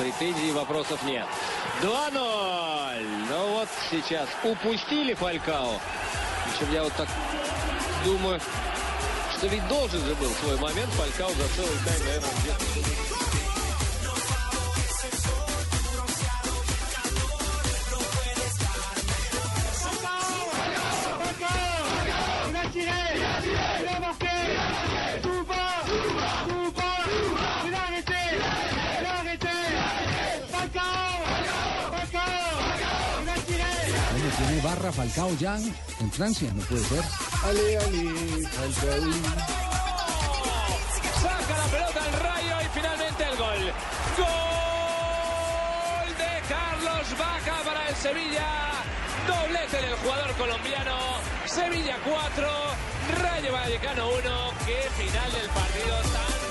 Претензий вопросов нет. 2-0. Ну вот сейчас упустили Фалькао. Причем я вот так думаю, что ведь должен же был свой момент Фалькао за целый тайм, наверное, где-то barra Falcao ya en Francia, no puede ser. Saca la pelota el rayo y finalmente el gol. Gol de Carlos Vaca para el Sevilla. Doblete del jugador colombiano. Sevilla 4, Rayo Vallecano 1. Qué final del partido tan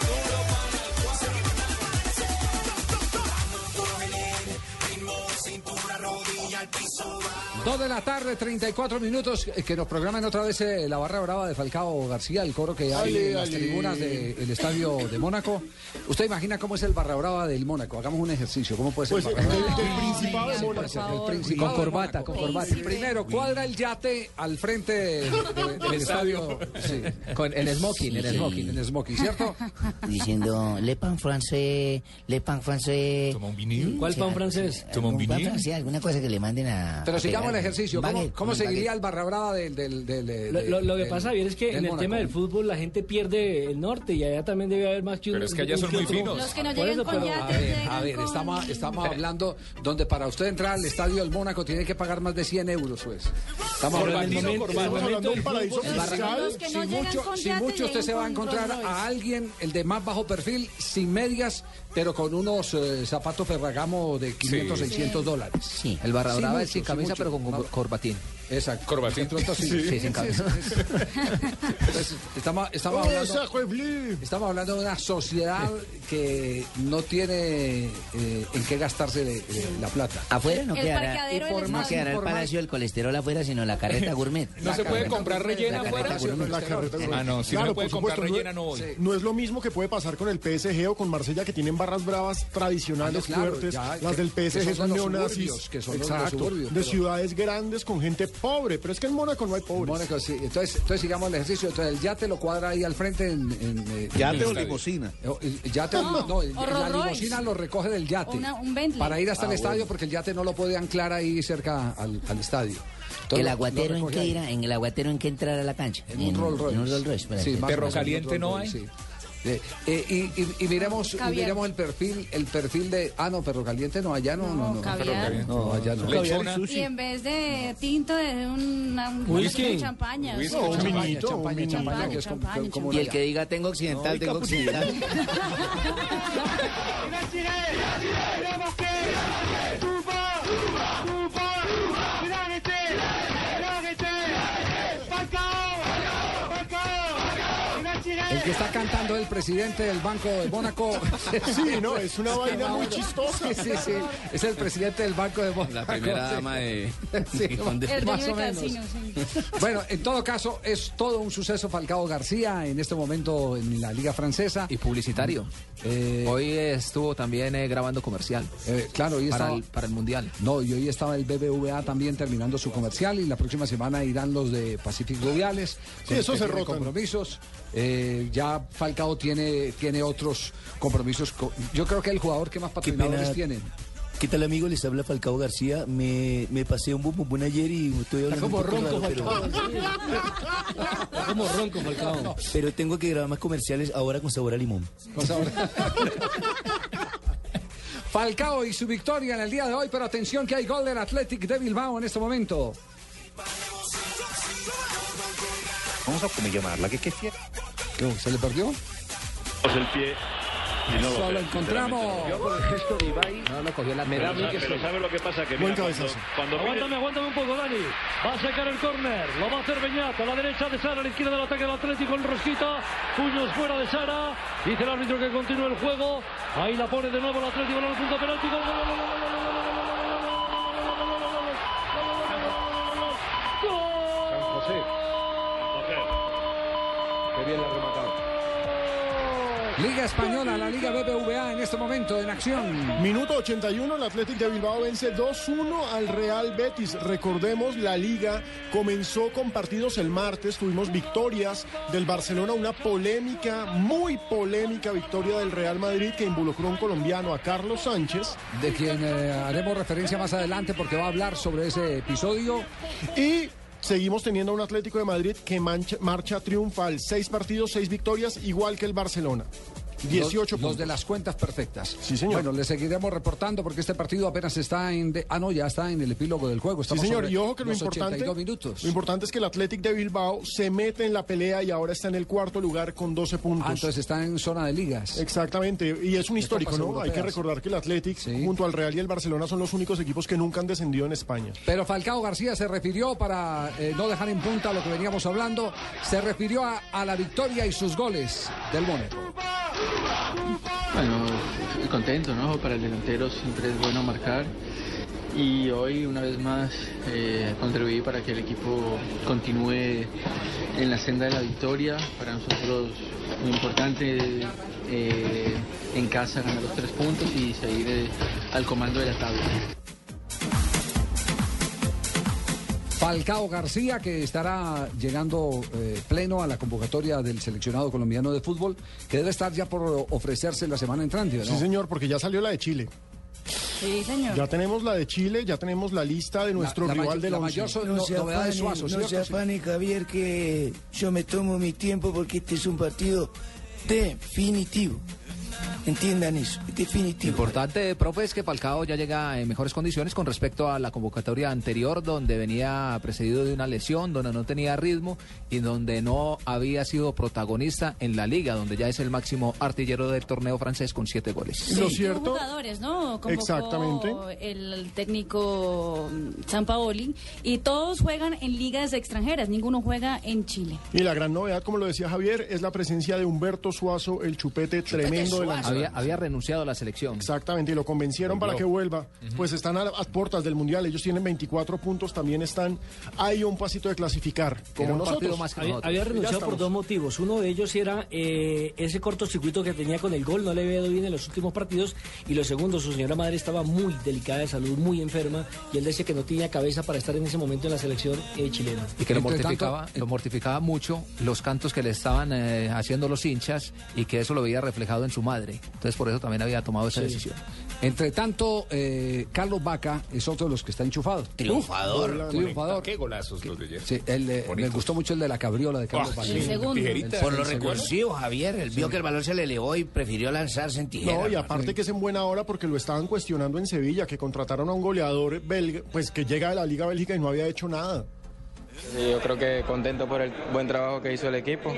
Dos de la tarde, 34 minutos, eh, que nos programen otra vez eh, la barra brava de Falcao García, el coro que hay en las tribunas del estadio de Mónaco. ¿Usted imagina cómo es el barra brava del Mónaco? Hagamos un ejercicio, ¿cómo puede ser Pues el barra del, brava? del Principado de Mónaco. el Con de corbata, con corbata. Primero, cuadra el yate al frente de- de- del estadio. Sí. Con, en smoking, en smoking. En smoking, ¿cierto? diciendo Le Pan francés, Le Pan francés. ¿Toma un vinil? ¿Cuál pan francés? ¿Toma un ¿Algún pan vinil? francés? ¿Alguna cosa que le manden a. Pero a sigamos el ejercicio. ¿Cómo, Baguette, cómo un seguiría baguette. el barra brava del... del, del, del- Lo, lo- lo que del- pasa, bien, es que en el tema del fútbol la gente pierde el norte y allá también debe haber más que. Pero es que allá son muy finos. Los que no eso, con pero- A yates a ver, con- estamos, estamos hablando donde para usted entrar al estadio del Mónaco tiene que pagar más de 100 euros, pues. Estamos hablando, de un paraíso fiscal. Si mucho, si mucho usted se va a encontrar a alguien, el de más bajo perfil, sin medias, pero con unos eh, zapatos Ferragamo de 500, Sí. 600 dólares. Sí. El brava es sin camisa, pero con corbatín. Exacto. Corbatín. Pronto sí. Sí, sin. Entonces, estamos, estamos ¡Oh, hablando... Estamos hablando de una sociedad que no tiene eh, en qué gastarse de- de la plata. Afuera no El quedará, parqueadero del no quedará el palacio del colesterol afuera, sino la carreta gourmet. ¿No se puede comprar rellena la afuera? carreta gourmet. Ah, no, si Claro, no puede por comprar supuesto, rellena, no voy. No es lo mismo que puede pasar con el PSG o con Marsella, que tienen barras bravas tradicionales Ah, no, claro, fuertes. ya, las que- del que PSG son son de los neonazis. que son los Exacto. de ciudades grandes con gente pobre. Pero es que en Mónaco no hay pobres. Mónaco, sí. Entonces, entonces sigamos el ejercicio. Entonces el yate lo cuadra ahí al frente en... en, eh, Yate o yate, No, no, el- o la limusina lo recoge del yate. Una- un Bentley. Para ir hasta el Ah, estadio bueno. porque el yate no lo puede anclar ahí cerca al, al estadio. Entonces, ¿El aguatero en qué ahí. irá? ¿En el aguatero en qué entrar a la cancha? En un Rolls Royce. En un Royce. Sí, Perro caliente no hay. sí. Eh, eh, y, y- y miremos, y miremos el perfil, el perfil de. Ah, no, perro caliente no, allá no, no, No, no. caviar. No, allá no. Lechona. Y en vez de tinto, de una, un Whisky. champaña. Whisky. Sí, un Champaña, vinito, un champaña, vinito. champaña, que es como, Champaña, como Y el que diga tengo occidental, tengo occidental. El que está cantando el presidente del Banco de Mónaco. Sí, no, es una vaina muy chistosa. Sí, sí, sí. Es el presidente del Banco de Mónaco. La primera dama de... Sí, El más o menos. casino, sí. Bueno, en todo caso, es todo un suceso Falcao García en este momento en la Liga Francesa. Y publicitario. Eh, Hoy estuvo también eh, grabando comercial eh, claro, hoy para estaba, el, para el Mundial. No, y hoy estaba el BBVA también terminando su comercial y la próxima semana irán los de Pacific Rubiales. Sí, eso se rotan. compromisos. Eh, ya Falcao tiene, tiene otros compromisos. co- Yo creo que el jugador que más patrocinadores tiene. ¿Qué tal amigo? Les habla Falcao García. Me, me pasé un buen ayer y estoy hablando como un poco ronco, raro, pero, Está como ronco, Falcao. pero tengo que grabar más comerciales ahora con sabor a limón. Con sabor. Falcao y su victoria en el día de hoy, pero atención que hay gol del Athletic de Bilbao en este momento. Vamos a cómo llamarla, que qué fiera. ¿Qué, ¿Se le perdió? el pie y no lo encontramos. Yo por el gesto de Ibai No lo cogió la me da pero ¿sabe lo que pasa? Que mira, cuando, cuando Aguántame, aguántame un poco, Dani. Va a sacar el córner. Lo va a hacer Beñat a la derecha de Sara, a la izquierda del ataque del Atlético en Rosquita. Puños fuera de Sara. Dice el árbitro que continúe el juego. Ahí la pone de nuevo el Atlético en el punto penalti. Gol, gol, gol, Liga Española, la Liga BBVA en este momento en acción. Minuto 81, el Athletic de Bilbao vence 2-1 al Real Betis. Recordemos, la liga comenzó con partidos el martes, tuvimos victorias del Barcelona, una polémica, muy polémica victoria del Real Madrid que involucró a un colombiano, a Carlos Sánchez. de quien eh, haremos referencia más adelante porque va a hablar sobre ese episodio. Y seguimos teniendo un Atlético de Madrid que mancha- marcha triunfal. Seis partidos, seis victorias, igual que el Barcelona. 18 los, puntos. los de las cuentas perfectas. Sí, señor. Bueno, le seguiremos reportando porque este partido apenas está en... de- ah, no, ya está en el epílogo del juego. Sí, señor, y ojo que lo importante, 82 minutos. lo importante es que el Athletic de Bilbao se mete en la pelea y ahora está en el cuarto lugar con 12 puntos. Ah, entonces está en zona de ligas. Exactamente, y es un histórico, ¿no? Hay que recordar que el Athletic, Sí. junto al Real y el Barcelona, son los únicos equipos que nunca han descendido en España. Pero Falcao García se refirió, para eh, no dejar en punta lo que veníamos hablando, se refirió a, a la victoria y sus goles del Mónaco. Bueno, contento, ¿no? Para el delantero siempre es bueno marcar. Y hoy, una vez más, eh, contribuí para que el equipo continúe en la senda de la victoria. Para nosotros, muy importante eh, en casa ganar los tres puntos y seguir eh, al comando de la tabla. Falcao García, que estará llegando eh, pleno a la convocatoria del seleccionado colombiano de fútbol, que debe estar ya por ofrecerse la semana entrante, ¿no? Sí, señor, porque ya salió la de Chile. Sí, señor. Ya tenemos la de Chile, ya tenemos la lista de nuestro la rival de la la mayor so- No, no- se novedad de Suazo, no Javier, que yo me tomo mi tiempo porque este es un partido definitivo. Entiendan eso, definitivo. Importante, profe, es que Falcao ya llega en mejores condiciones con respecto a la convocatoria anterior, donde venía precedido de una lesión, donde no tenía ritmo y donde no había sido protagonista en la liga, donde ya es el máximo artillero del torneo francés con siete goles. Lo Sí, cierto- jugadores, ¿no? Convocó Exactamente. El técnico Sampaoli y todos juegan en ligas extranjeras, ninguno juega en Chile. Y la gran novedad, como lo decía Javier, es la presencia de Humberto Suazo, el chupete, tremendo de la Había, había renunciado a la selección. Exactamente, y lo convencieron para que vuelva. Pues están a las puertas del Mundial, ellos tienen 24 puntos, también están ahí un pasito de clasificar, como nosotros. más que Había, nosotros. había Ya renunciado por dos motivos. Uno de ellos era eh, ese cortocircuito que tenía con el gol, no le había ido bien en los últimos partidos. Y lo segundo, su señora madre estaba muy delicada de salud, muy enferma, y él decía que no tenía cabeza para estar en ese momento en la selección eh, chilena. Y que lo mortificaba, tanto, lo mortificaba mucho los cantos que le estaban eh, haciendo los hinchas y que eso lo veía reflejado en su madre. Entonces por eso también había tomado esa decisión. Entre tanto, eh, Carlos Vaca es otro de los que está enchufado. Triunfador. Triunfador. Qué golazos los de ayer. Sí, eh, me gustó mucho el de la cabriola de Carlos Vaca. El segundo. Tijerita. Por lo recursivo, Javier. Él vio que el balón se le elevó y prefirió lanzarse en tijera. No, y aparte que es en buena hora porque lo estaban cuestionando en Sevilla, que contrataron a un goleador belga, pues que llega de la Liga Bélgica y no había hecho nada. Yo creo que contento por el buen trabajo que hizo el equipo,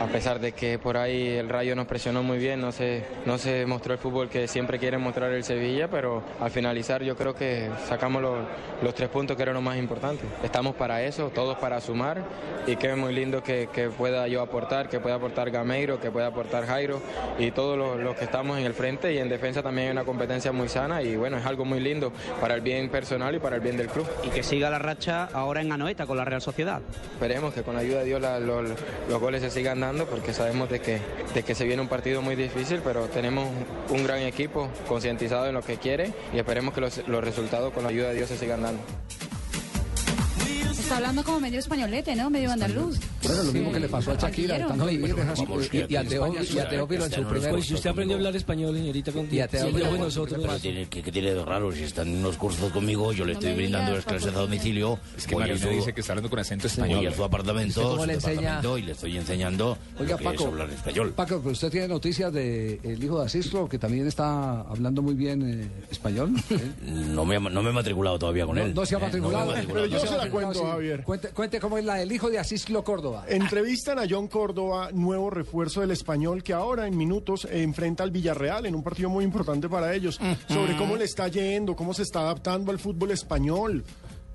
a pesar de que por ahí el Rayo nos presionó muy bien, no se, no se mostró el fútbol que siempre quiere mostrar el Sevilla, pero al finalizar yo creo que sacamos los, los tres puntos que eran lo más importante. Estamos para eso, todos para sumar y que es muy lindo que, que pueda yo aportar, que pueda aportar Gameiro, que pueda aportar Jairo y todos los, los que estamos en el frente y en defensa también hay una competencia muy sana y bueno, es algo muy lindo para el bien personal y para el bien del club. Y que siga la racha ahora en Anoeta con la Real Sociedad. Esperemos que con la ayuda de Dios los, los goles se sigan dando porque sabemos de que, de que se viene un partido muy difícil, pero tenemos un gran equipo concientizado en lo que quiere y esperemos que los, los resultados con la ayuda de Dios se sigan dando. Está hablando como medio españolete, ¿no? Medio andaluz. Bueno, lo mismo que le pasó a Shakira, que y, y y a Teófilo en su primer... Pues si usted aprendió a hablar español, señorita, con Y a Teófilo, nosotros. Pero tiene, ¿qué, tiene de raro? Si están en unos cursos conmigo, yo le No estoy brindando las clases a domicilio. Es que voy su- dice que está hablando con acento voy español. a su apartamento, ¿Usted cómo su le enseña? departamento, y le estoy enseñando Oiga, lo que es Paco, hablar español. Paco, pero usted tiene noticias del hijo de Asistro, que también está hablando muy bien eh, español. No me, no me he matriculado todavía con No, él. no se ha Eh, no matriculado. Pero yo se la No, cuento. Javier. Cuente, cuente cómo es la del hijo de Asistro Córdoba. Entrevistan a John Córdoba, nuevo refuerzo del español, que ahora en minutos enfrenta al Villarreal en un partido muy importante para ellos, sobre cómo le está yendo, cómo se está adaptando al fútbol español.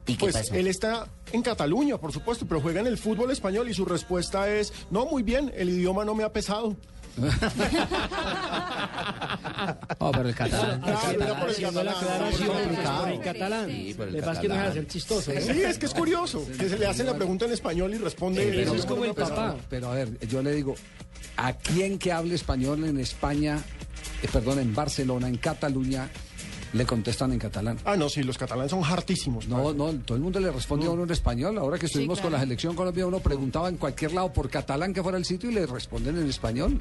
¿Y pues pasa? él está en Cataluña, por supuesto, pero juega en el fútbol español y su respuesta es, no, muy bien, el idioma no me ha pesado. Oh, pero el catalán. El la catalán, aclaración, por el catalán. por el catalán. Sí, por el Le pasa que no catalán. deja de ser chistoso. ¿eh? Sí, es que es curioso, que se le hacen la pregunta en español y responde... Eso "No, es como el ha pesado". papá. Pero a ver, yo le digo, ¿a quién que hable español en España, eh, perdón, en Barcelona, en Cataluña, le contestan en catalán? Ah, no, sí, los catalanes son hartísimos. No, no, todo el mundo le responde a uno en español. Ahora que estuvimos con la selección Colombia, uno preguntaba en cualquier lado por catalán que fuera el sitio y le responden en español.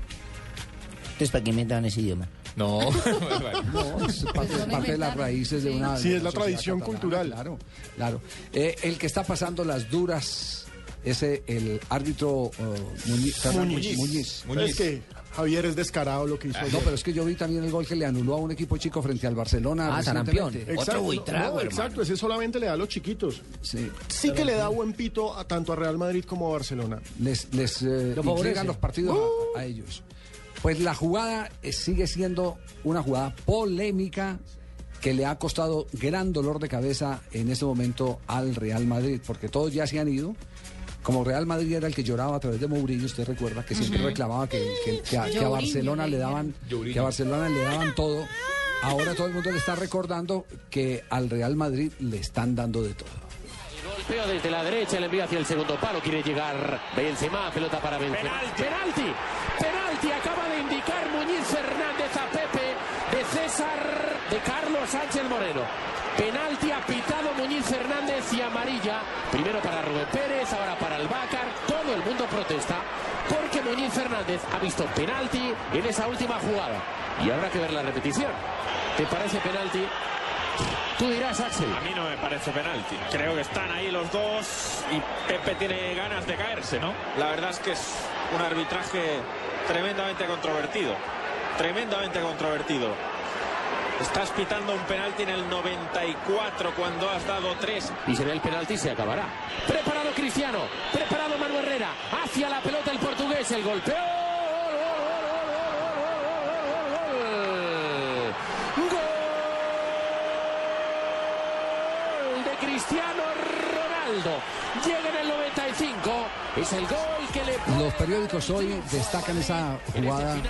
Entonces, ¿para qué inventan ese idioma? No, No, es parte, parte de las raíces de una. Sí, de es la tradición catalana, cultural. Claro, claro. Eh, el que está pasando las duras es eh, el árbitro eh, Muñiz. Muñiz. Muñiz. Es que Javier es descarado lo que hizo No, ayer. pero es que yo vi también el gol que le anuló a un equipo chico frente al Barcelona. Ah, recientemente. Exacto, no, exacto, ese solamente le da a los chiquitos. Sí. Sí que le da buen pito a tanto a Real Madrid como a Barcelona. Les, les eh, Lo los partidos a- a, ellos. Pues la jugada eh, sigue siendo una jugada polémica que le ha costado gran dolor de cabeza en este momento al Real Madrid, porque todos ya se han ido. Como Real Madrid era el que lloraba a través de Mourinho, usted recuerda que siempre reclamaba que, que- que a, que a Llorinho, Barcelona le daban, que a Barcelona le daban todo. Ahora todo el mundo le está recordando que al Real Madrid le están dando de todo. Golpeo desde la derecha, le envía hacia el segundo palo, quiere llegar Benzema, pelota para Benzema. Penalti, penalti, penalti, acaba de indicar Muñiz Fernández a Pepe de César, de Carlos Sánchez Moreno. Penalti apitado Muñiz Fernández y amarilla. Primero para Rubén Pérez, ahora para el Bácar. Todo el mundo protesta porque Muñiz Fernández ha visto penalti en esa última jugada. Y habrá que ver la repetición. ¿Te parece penalti? Tú dirás, Axel. A mí no me parece penalti. Creo que están ahí los dos y Pepe tiene ganas de caerse, ¿no? La verdad es que es un arbitraje tremendamente controvertido. Tremendamente controvertido. Estás pitando un penalti en el 94 cuando has dado tres. Y se ve el penalti y se acabará. Preparado Cristiano, preparado Manu Herrera, hacia la pelota el portugués, el golpeo. Cristiano Ronaldo. Llega en el 95. Es el gol que le Los periódicos hoy destacan esa jugada eh,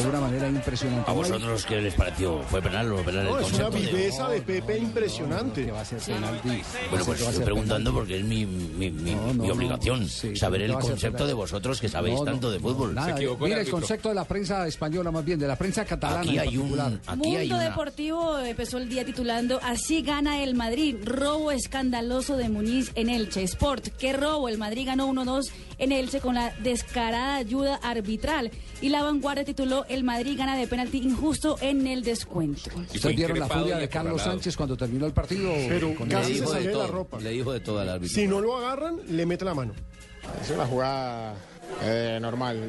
de una manera impresionante. ¿A No hay- vosotros qué les pareció? ¿Fue penal o penal No, el es una concepto de- viveza de Pepe impresionante. va a ser penalti. Bueno, pues que estoy preguntando porque es mi, mi, mi- No, mi no, obligación no, sí, saber que el concepto de vosotros que sabéis No, no, tanto de fútbol. Nada, mira el concepto de la prensa española más bien, de la prensa catalana Aquí en hay un- aquí hay Mundo una- Deportivo empezó el día titulando Así gana el Madrid, robo escandaloso de Muñiz en Elche. Sport, qué robo, el Madrid ganó 1-2 en Elche con la descarada ayuda arbitral. Y la vanguardia tituló El Madrid gana de penalti injusto en el descuento. ¿Ustedes vieron la furia de Carlos Sánchez cuando terminó el partido? Pero con casi el- se de la todo, ropa. Le dijo de todo al árbitro. Si no lo agarran, le mete la mano. Es una jugada Eh, normal,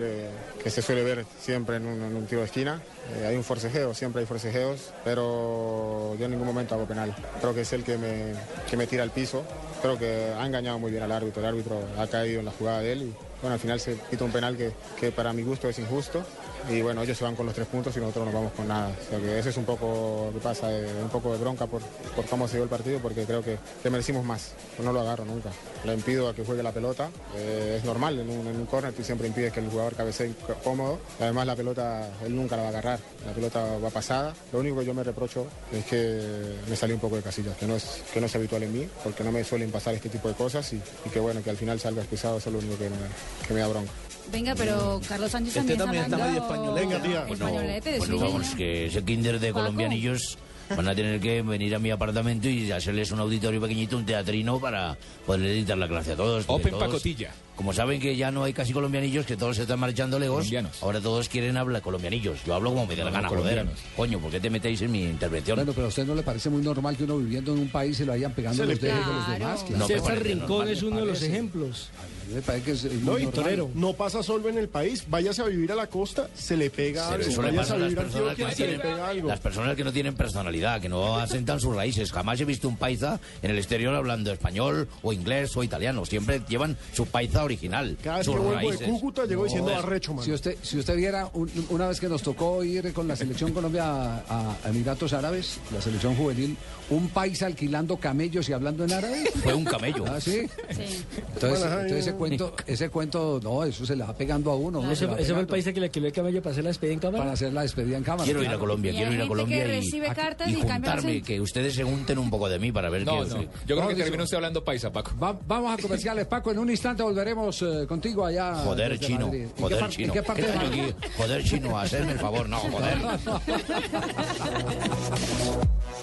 que se suele ver siempre en un, en un tiro de esquina. Eh, hay un forcejeo, siempre hay forcejeos, pero yo en ningún momento hago penal. Creo que es el que me, que me tira al piso. Creo que ha engañado muy bien al árbitro. El árbitro ha caído en la jugada de él y bueno, al final se quita un penal que, que para mi gusto es injusto. Y bueno, ellos se van con los tres puntos y nosotros no vamos con nada. O sea que eso es un poco que pasa, eh, un poco de bronca por, por cómo se dio el partido, porque creo que, que merecimos más. No lo agarro nunca. Le impido a que juegue la pelota. Eh, es normal, en un, en un córner tú siempre impides que el jugador cabecee cómodo. Además la pelota, él nunca la va a agarrar. La pelota va pasada. Lo único que yo me reprocho es que me salió un poco de casillas, que no es, que no es habitual en mí, porque no me suelen pasar este tipo de cosas y, que bueno, que al final salga pisado, eso es lo único me, que me da bronca. Venga, pero Carlos Sánchez Este también, también está medio hablando- españolete. Venga, tía. Españolete, Bueno, sí. vamos, que ese kinder de colombianillos van a tener que venir a mi apartamento y hacerles un auditorio pequeñito, un teatrino para poder editar la clase a todos. Open todos- pacotilla. Como saben que ya no hay casi colombianillos, que todos se están marchando lejos, ahora todos quieren hablar colombianillos. Yo hablo como me dé la gana, joder. Coño, ¿por qué te metéis en mi intervención? Bueno, pero a usted no le parece muy normal que uno viviendo en un país se lo vayan pegando los dedos de los demás. No César Rincón normal, es uno de los ejemplos. A mí me parece que es, es No, y no pasa solo en el país. Váyase a vivir a la costa, se le pega algo. eso le pasa a las personas que no se le tienen, pega algo. las personas que no tienen personalidad, que no asentan sus raíces. Jamás he visto un paisa en el exterior hablando español o inglés o italiano. Siempre llevan su paisa original, Cada vez que vuelvo de. Cúcuta llegó diciendo Joder. arrecho, man. Si usted, si usted viera un- una vez que nos tocó ir con la selección Colombia a, a Emiratos Árabes, la selección juvenil, un país alquilando camellos y hablando en árabe. Fue un camello. Ah, sí. Entonces, entonces ese cuento, ese cuento, no, eso se le va pegando a uno. uno se Ese, ese fue el país que le alquiló el camello para hacer la despedida en cámara. Para hacer la despedida en cámara. Quiero ir a. Colombia, Y quiero ir a Colombia que y, recibe cartas y y cambia juntarme, que ustedes se junten un poco de mí para ver No, qué... no. Yo creo que termina usted hablando paisa, Paco. Va- vamos a comerciales, Paco. En un instante volveremos eh, contigo allá. Joder, chino, Madrid. ¿En qué joder, chino. ¿En qué. Joder, chino, hacerme el favor, no, joder.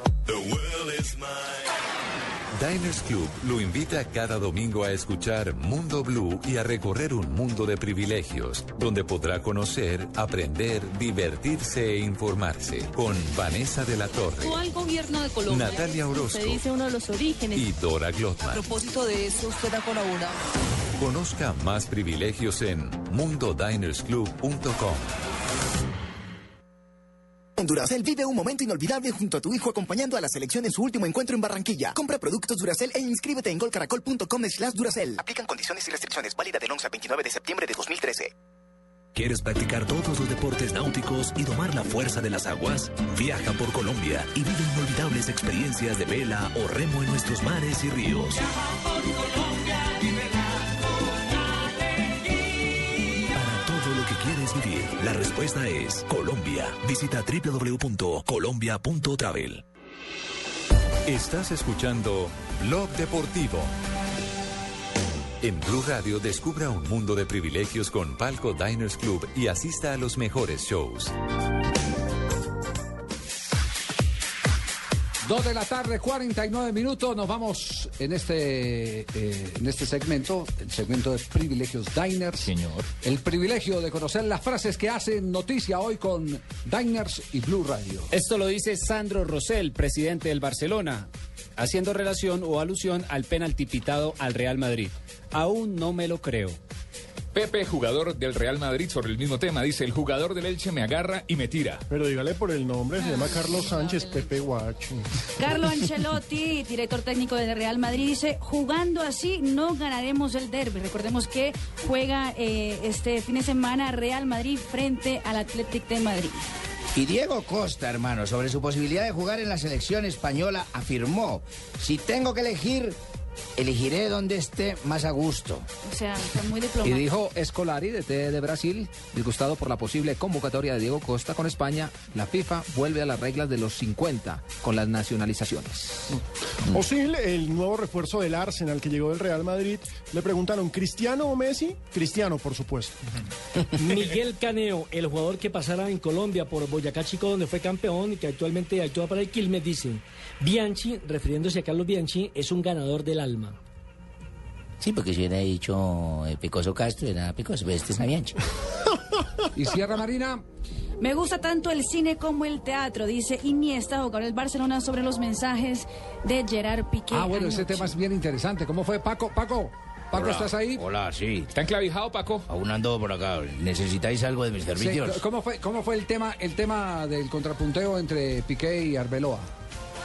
Diners Club lo invita cada domingo a escuchar Mundo Blue y a recorrer un mundo de privilegios, donde podrá conocer, aprender, divertirse e informarse con Vanessa de la Torre al gobierno de Colombia. Natalia Orozco. Se dice uno de los orígenes. y Dora A Glotman. propósito de eso, usted con una. Conozca más privilegios en mundodinersclub.com. En Duracel vive un momento inolvidable junto a tu hijo acompañando a la selección en su último encuentro en Barranquilla. Compra productos Duracel e inscríbete en golcaracol.com slash Duracel. Aplican condiciones y restricciones. Válida del 11 al 29 de septiembre de 2013. ¿Quieres practicar todos los deportes náuticos y domar la fuerza de las aguas? Viaja por Colombia y vive inolvidables experiencias de vela o remo en nuestros mares y ríos. Para la respuesta es Colombia. Visita www.colombia.travel. Estás escuchando Blog Deportivo. En Blue Radio descubra un mundo de privilegios con Palco Diners Club y asista a los mejores shows. Dos de la tarde, 49 minutos. Nos vamos en este, eh, en este segmento, el segmento de privilegios Diners. Señor. El privilegio de conocer las frases que hacen noticia hoy con Diners y Blue Radio. Esto lo dice Sandro Rosell, presidente del Barcelona, haciendo relación o alusión al penalti pitado al Real Madrid. Aún no me lo creo. Pepe, jugador del Real Madrid, sobre el mismo tema, dice, el jugador del Elche me agarra y me tira. Pero dígale por el nombre, se llama Carlos Sánchez, Pepe Guacho. Carlo Ancelotti, director técnico del Real Madrid, dice, jugando así no ganaremos el derby. Recordemos que juega eh, este fin de semana Real Madrid frente al Athletic de Madrid. Y Diego Costa, hermano, sobre su posibilidad de jugar en la selección española, afirmó, si tengo que elegir, elegiré donde esté más a gusto. O sea, está muy Y diplomático. dijo Escolari, de T de Brasil, disgustado por la posible convocatoria de Diego Costa con España, la FIFA vuelve a las reglas de los 50 con las nacionalizaciones. Osil, el nuevo refuerzo del Arsenal que llegó del Real Madrid, le preguntaron, ¿Cristiano o Messi? Cristiano, por supuesto. Miguel Caneo, el jugador que pasara en Colombia por Boyacá Chico, donde fue campeón y que actualmente actúa para el Quilmes, dice, Bianchi, refiriéndose a Carlos Bianchi, es un ganador del alma. Sí, porque si hubiera dicho eh, Picoso Castro, era Picoso, pero este es Naviancho. ¿Y Sierra Marina? Me gusta tanto el cine como el teatro, dice Iniesta, jugador del Barcelona, sobre los mensajes de Gerard Piqué. Ah, bueno, ese anoche. tema es bien interesante. ¿Cómo fue, Paco? Paco. Paco, Hola. ¿estás ahí? Hola, sí. ¿Está enclavijado, Paco? Aún ando por acá. ¿Necesitáis algo de mis Sí, servicios? ¿Cómo fue, cómo fue el tema el tema del contrapunteo entre Piqué y Arbeloa?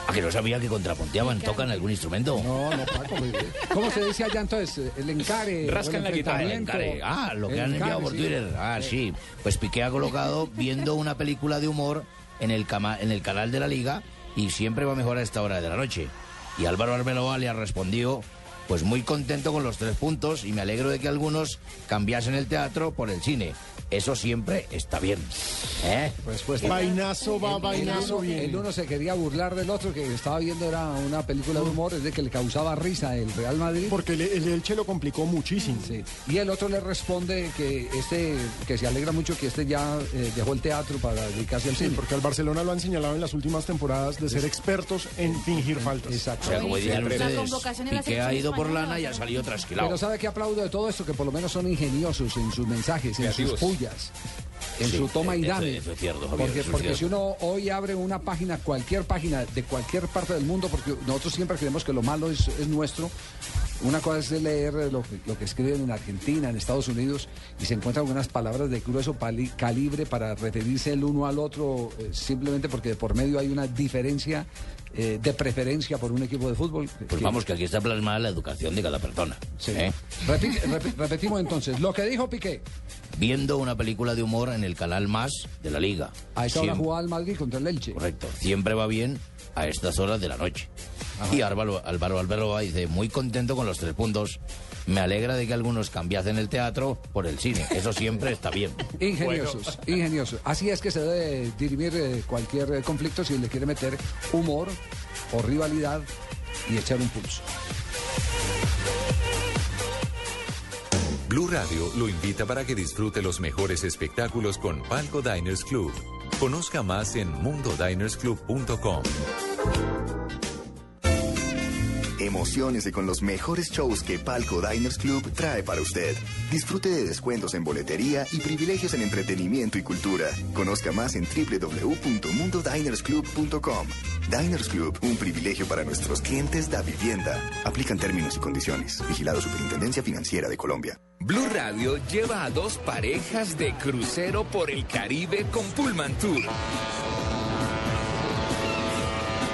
¿A que no sabía que contrapunteaban? ¿Tocan algún instrumento? No, no, Paco. ¿Cómo se dice allá entonces? El encare. o el Ah, el encare. Ah, lo que El han enviado por sí. Twitter. Ah, sí. Pues Piqué ha colocado viendo una película de humor en el, cama- en el canal de la Liga y siempre va mejor a esta hora de la noche. Y Álvaro Arbeloa le ha respondido, pues muy contento con los tres puntos y me alegro de que algunos cambiasen el teatro por el cine. Eso siempre está bien. ¿Eh? Pues, pues, Vainazo va, el- vainazo el, uno, viene. el uno se quería burlar del otro que estaba viendo era una película de humor, es de que le causaba risa el Real Madrid. Porque el, el Elche lo complicó muchísimo. Sí. Y el otro le responde que este que se alegra mucho que este ya eh, dejó el teatro para dedicarse al Sí, cine. porque al Barcelona lo han señalado en las últimas temporadas de ser expertos en fingir faltas. Exacto. O sea, como dicen ustedes, Piqué ha ido por lana y ha salido trasquilado. Pero ¿sabe qué aplaudo de todo esto? Que por lo menos son ingeniosos en sus mensajes, en sus pullas, en Sí, su toma y dame. eso es cierto, Javier, porque eso si uno hoy abre una página, cualquier página de cualquier parte del mundo, porque nosotros siempre creemos que lo malo es, es nuestro. Una cosa es leer lo que, lo que escriben en Argentina, en Estados Unidos, y se encuentran algunas palabras de grueso pali- calibre para referirse el uno al otro, eh, simplemente porque de por medio hay una diferencia eh, de preferencia por un equipo de fútbol. Pues que- vamos, que aquí está plasmada la educación de cada persona. ¿eh? Repi- repi- repetimos entonces, lo que dijo Piqué. Viendo una película de humor en el canal Más de la Liga. A esa hora Siempre- jugaba el Madrid contra el Elche. Correcto. Siempre va bien a estas horas de la noche. Y Álvaro, Álvaro Alberoa dice, muy contento con los tres puntos. Me alegra de que algunos cambiasen el teatro por el cine. Eso siempre está bien. Ingeniosos, ingeniosos. Así es que se debe dirimir eh, cualquier conflicto si le quiere meter humor o rivalidad y echar un pulso. Blue Radio lo invita para que disfrute los mejores espectáculos con Palco Diners Club. Conozca más en mundodinersclub.com. Emociones con los mejores shows que Palco Diners Club trae para usted. Disfrute de descuentos en boletería y privilegios en entretenimiento y cultura. Conozca más en www.mundodinersclub.com. Diners Club, un privilegio para nuestros clientes da vivienda. Aplican términos y condiciones. Vigilado Superintendencia Financiera de Colombia. Blue Radio lleva a dos parejas de crucero por el Caribe con Pullman Tour.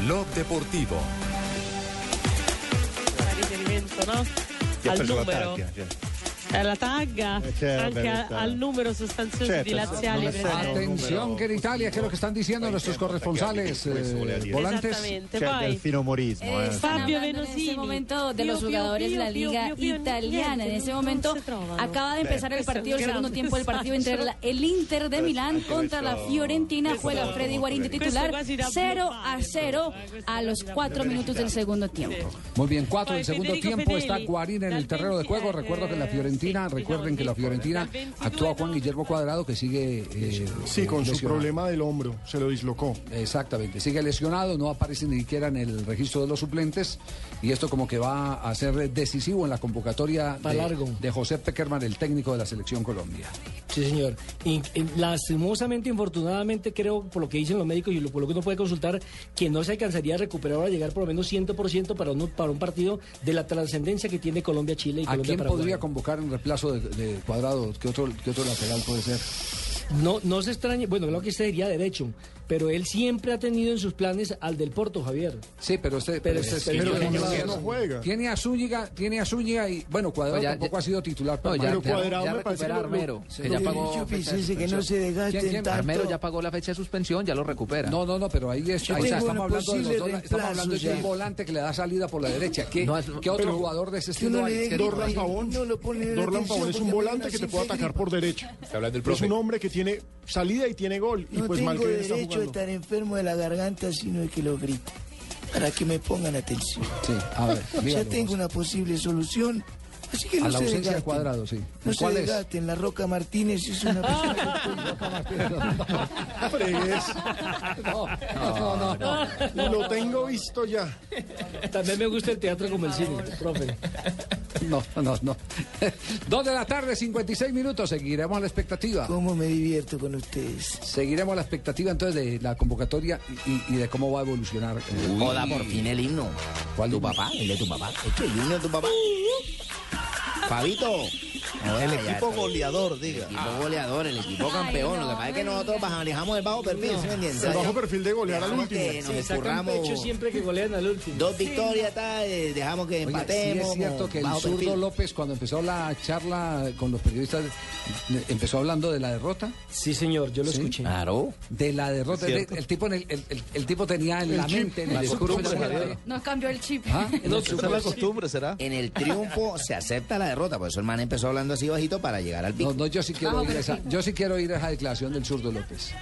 Blog Deportivo. al la La taglia, Eh, anche a- al numero sostanzioso Certo, di laziali. Atención que en Italia, ¿qué es lo que están diciendo nuestros corresponsales eh, volantes? Esattamente, C'è poi delfino umorismo, Eh, eh. Fabio hablando en Venosini. este momento de los jugadores de la Liga Italiana. En ese momento acaba de empezar el partido, el segundo tiempo del partido entre el Inter de Milán contra la Fiorentina. Juega Freddy Guarín de titular Questo quasi da 0 bloccare, a 0 a los 4 minutos del segundo tiempo. Muy bien, cuatro del Poi segundo tiempo está Guarín en el terreno de 20, juego. Recuerdo que la Fiorentina, sí, recuerden que la Fiorentina dal 22 actúa Juan Guillermo Cuadrado que sigue eh, Sí, eh, con su problema del hombro, se lo dislocó. Exactamente, sigue lesionado, no aparece ni siquiera en el registro de los suplentes y esto como que va a ser decisivo en la convocatoria de, largo. de José Peckerman, el técnico de la selección Colombia. Sí, señor. Y, y lastimosamente, infortunadamente, creo, por lo que dicen los médicos y lo, por lo que uno puede consultar, que no se alcanzaría a recuperar o a llegar por lo menos 100% para un, para un partido de la trascendencia que tiene Colombia-Chile y ¿A Colombia quién podría convocar en reemplazo de, Cuadrado? ¿Qué otro, ¿Qué otro lateral puede ser? No, no se extrañe, bueno, creo que este sería derecho, pero él siempre ha tenido en sus planes al del Porto, Javier. Sí, pero este, Pero pero pero tiene- no- juega. Tiene a Zúñiga, tiene a Zúñiga y bueno, Cuadrado No, ya- tampoco ya- ha sido titular. No, ya, Pero ya- Cuadrado ya me parece lo- Armero, que ya pagó fecha de que no se desgasten ¿Quién, quién? tanto. Armero ya pagó la fecha de suspensión, ya lo recupera. No, no, no, pero ahí, es, ahí estamos hablando de los dos, estamos hablando de un volante que le da salida por la derecha. ¿Qué, No, qué otro pero- jugador de ese estilo hay? Dorlan Pavón. no lo pone en Dorlan Pavón es un volante que te puede atacar por derecha. Es un hombre que tiene salida y tiene gol. Y pues mal que está derecho jugando. estar enfermo de la garganta, sino de que lo grito. Para que me pongan atención. Sí, a ver, Ya tengo una posible solución Así que A no la se ausencia de cuadrado, sí. No se ¿Cuál es? desgasten, la Roca Martínez es una persona. No, no, no, no. Lo tengo visto ya. También me gusta el teatro como el cine, profe. No, no, no. Dos de la tarde, 56 minutos. Seguiremos a la expectativa. ¿Cómo me divierto con ustedes? Seguiremos a la expectativa entonces de la convocatoria y, y de cómo va a evolucionar. eh, Hola, por fin el himno. ¿Cuál ¿Tu himno? papá? ¿El de tu papá? ¿Este el himno de tu papá? Fabito. El Ahora ya equipo goleador, diga. El equipo goleador, el equipo campeón. Lo que pasa es que nosotros manejamos el bajo perfil, ¿sí me entiendes? El bajo perfil de golear al último. que nos Sí, sacan escurramos pecho siempre que golean al último. Dos victorias, tal, eh, dejamos que Oye, sí empatemos. es cierto que el zurdo perfil. López, cuando empezó la charla con los periodistas, eh, empezó hablando de la derrota. Sí, señor, yo lo Sí. escuché. Claro. De la derrota. El, el tipo, en el, el- el- el tipo tenía en El la chip, mente, en el discurso. Javier. Nos cambió el chip. ¿Ah? No, la costumbre, ¿será? En el triunfo se acepta la derrota, por eso el man empezó hablando así bajito para llegar al pico. No, no, yo sí quiero oír esa, yo sí quiero oír esa declaración del zurdo López.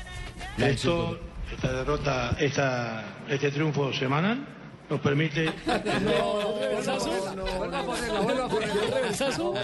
Esto, esta derrota, esta, este triunfo semanal nos permite Vuelva a ponerla, vuelva a ponerla.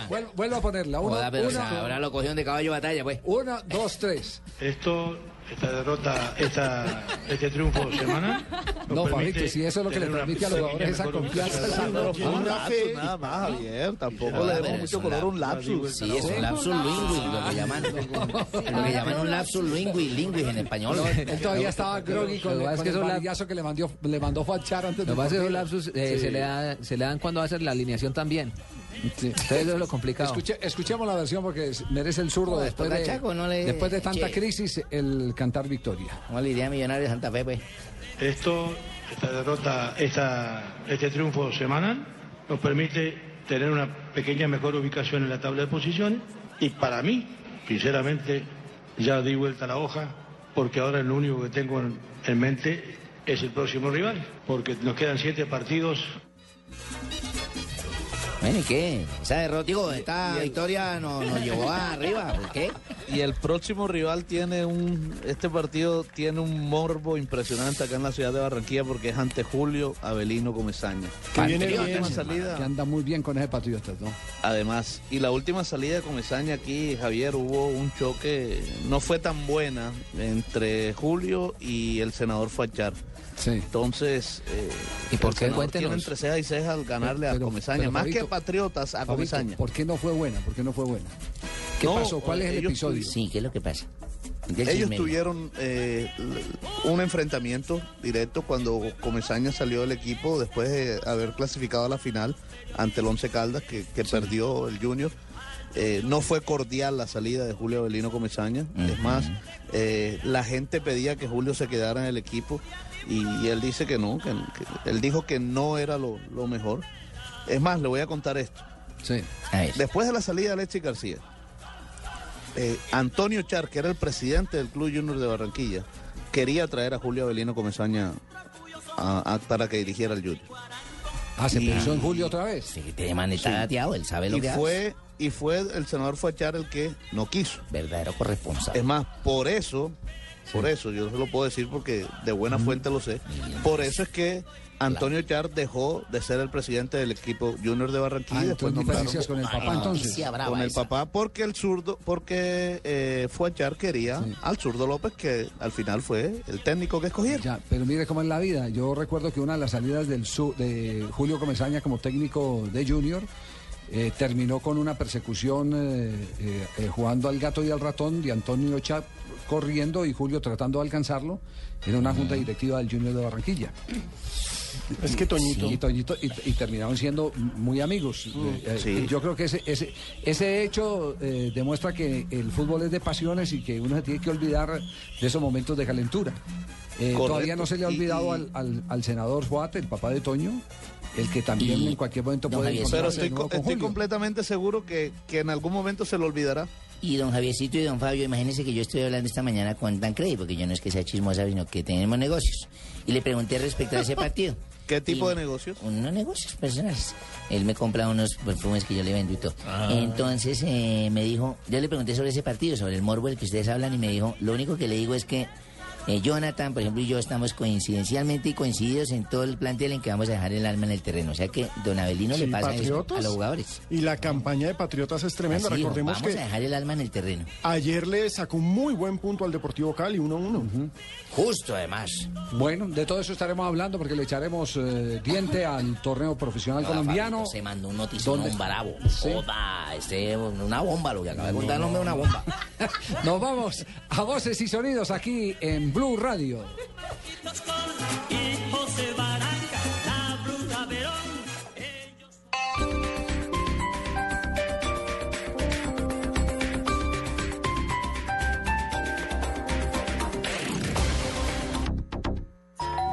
Vuel- Vuelva a ponerla. Uno, Joda, pero o uno, sea, ahora lo cogieron de caballo batalla, pues. uno, dos, tres. esto, esta derrota, esta, este triunfo semanal. No, permite Fabito, si eso es lo que le transmite a los jugadores, esa confianza, un Una lapsus fe. nada más, Javier. Tampoco le demos mucho color a un lapsus. Sí, es un lapsus lingüis, lo que llaman, lo que llaman un lapsus lingüis, lingüis en español. Él todavía estaba groggy con, Lo el varillazo que le mandó, le mandó Fachar antes Lo de que pasa es que esos lapsus eh, se, le da- se le dan cuando hace la alineación también. Entonces eso es lo complicado. Escuche- escuchemos la versión porque merece el zurdo después de, Chaco, no le- después de tanta Che. crisis el cantar victoria. ¿Cómo le diría a Millonario de Santa Fe, pues? Esto, esta derrota, esta, este triunfo semanal nos permite tener una pequeña mejor ubicación en la tabla de posiciones y para mí, sinceramente, ya di vuelta a la hoja porque ahora lo único que tengo en, en mente es el próximo rival, porque nos quedan siete partidos Bueno, ¿y qué? Esa derrota, digo, esta victoria nos, nos llevó arriba, ¿por qué? Y el próximo rival tiene un. Este partido tiene un morbo impresionante acá en la ciudad de Barranquilla porque es ante Julio Avelino Comesaña. Que viene la bien, última salida. Que anda muy bien con ese Patriotas, ¿no? Además, y la última salida de Comesaña aquí, Javier, hubo un choque, no fue tan buena entre Julio y el senador Fachar. Sí. Entonces, eh, ¿Y por qué? tiene entre ceja y ceja al ganarle a Comesaña, pero, más que a Patriotas, a Fabito, Comesaña. ¿Por qué no fue buena? ¿Por qué no fue buena? ¿Qué No, pasó? ¿Cuál es el ellos episodio? Sí, ¿qué es lo que pasa? Del Ellos tuvieron eh, un enfrentamiento directo cuando Comesaña salió del equipo después de haber clasificado a la final ante el Once Caldas que, que perdió el Junior. Eh, no fue cordial la salida de Julio Avelino Comesaña. Es más, eh, la gente pedía que Julio se quedara en el equipo y, y él dice que no, que, que- él dijo que no era lo, lo mejor. Es más, le voy a contar esto. Sí. Después de la salida de Alexis García, eh, Antonio Char, que era el presidente del Club Junior de Barranquilla, quería traer a Julio Avelino Comesaña a- a- para que dirigiera el Junior. Ah, se Y- pensó en Julio otra vez. Sí, man está Sí. dateado, él sabe lo Y que fue, y fue el senador Fachar el que no quiso. Verdadero corresponsable. Es más, por eso, por eso, yo se lo puedo decir porque de buena fuente lo sé, por eso es que Antonio Char dejó de ser el presidente del equipo Junior de Barranquilla. Ah, y después diferencias con el papá Ay, entonces. con el esa. papá porque el zurdo, porque eh, Fuachar quería al zurdo López que al final fue el técnico que escogieron. Ya, pero mire cómo es la vida. Yo recuerdo que una de las salidas del su- de Julio Comesaña como técnico de Junior eh, terminó con una persecución eh, eh, eh, jugando al gato y al ratón de Antonio Chap corriendo y Julio tratando de alcanzarlo en una junta directiva del Junior de Barranquilla. Es que Toñito. Y, Toñito- y- y terminaron siendo muy amigos. Eh, eh, sí. Yo creo que ese, ese, ese hecho eh, demuestra que el fútbol es de pasiones y que uno se tiene que olvidar de esos momentos de calentura. Eh, todavía no se le ha olvidado y- al, al- al senador Fuate, el papá de Toño, el que también Y- en cualquier momento Don puede Pero estoy, co- con estoy completamente seguro que, que en algún momento se lo olvidará. Y don Javiercito y don Fabio, imagínense que yo estoy hablando esta mañana con Tancredi, porque yo no es que sea chismosa, sino que tenemos negocios. Y le pregunté respecto a ese partido. ¿Qué tipo Y- de negocios? Unos negocios personales. Él me compra unos perfumes que yo le vendo y todo. Ah. Entonces eh, me dijo, yo le pregunté sobre ese partido, sobre el morbo del que ustedes hablan, y me dijo, lo único que le digo es que Eh, Jonathan, por ejemplo, y yo estamos coincidencialmente y coincididos en todo el plantel en que vamos a dejar el alma en el terreno. O sea que don Abelino le Sí, pasa eso Patriotas. a los jugadores. Y la campaña de Patriotas es tremenda. Así, Recordemos vamos que a dejar el alma en el terreno. ayer le sacó un muy buen punto al Deportivo Cali, 1-1. Justo, además. Bueno, de todo eso estaremos hablando porque le echaremos eh, diente al torneo profesional colombiano. Se mandó un notición ¿Dónde? un bravo. Sí. Joda, este, una bomba, lo que acaba de contar el hombre, una bomba. Nos vamos a voces y sonidos aquí en Blue Radio.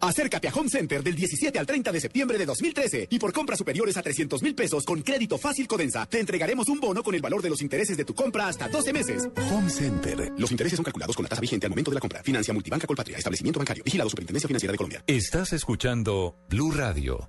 Acércate a Home Center del 17 al 30 de septiembre de 2013 y por compras superiores a 300 mil pesos con crédito fácil Codensa, te entregaremos un bono con el valor de los intereses de tu compra hasta 12 meses. Home Center. Los intereses son calculados con la tasa vigente al momento de la compra. Financia Multibanca Colpatria. Establecimiento bancario. Vigilado Superintendencia Financiera de Colombia. Estás escuchando Blue Radio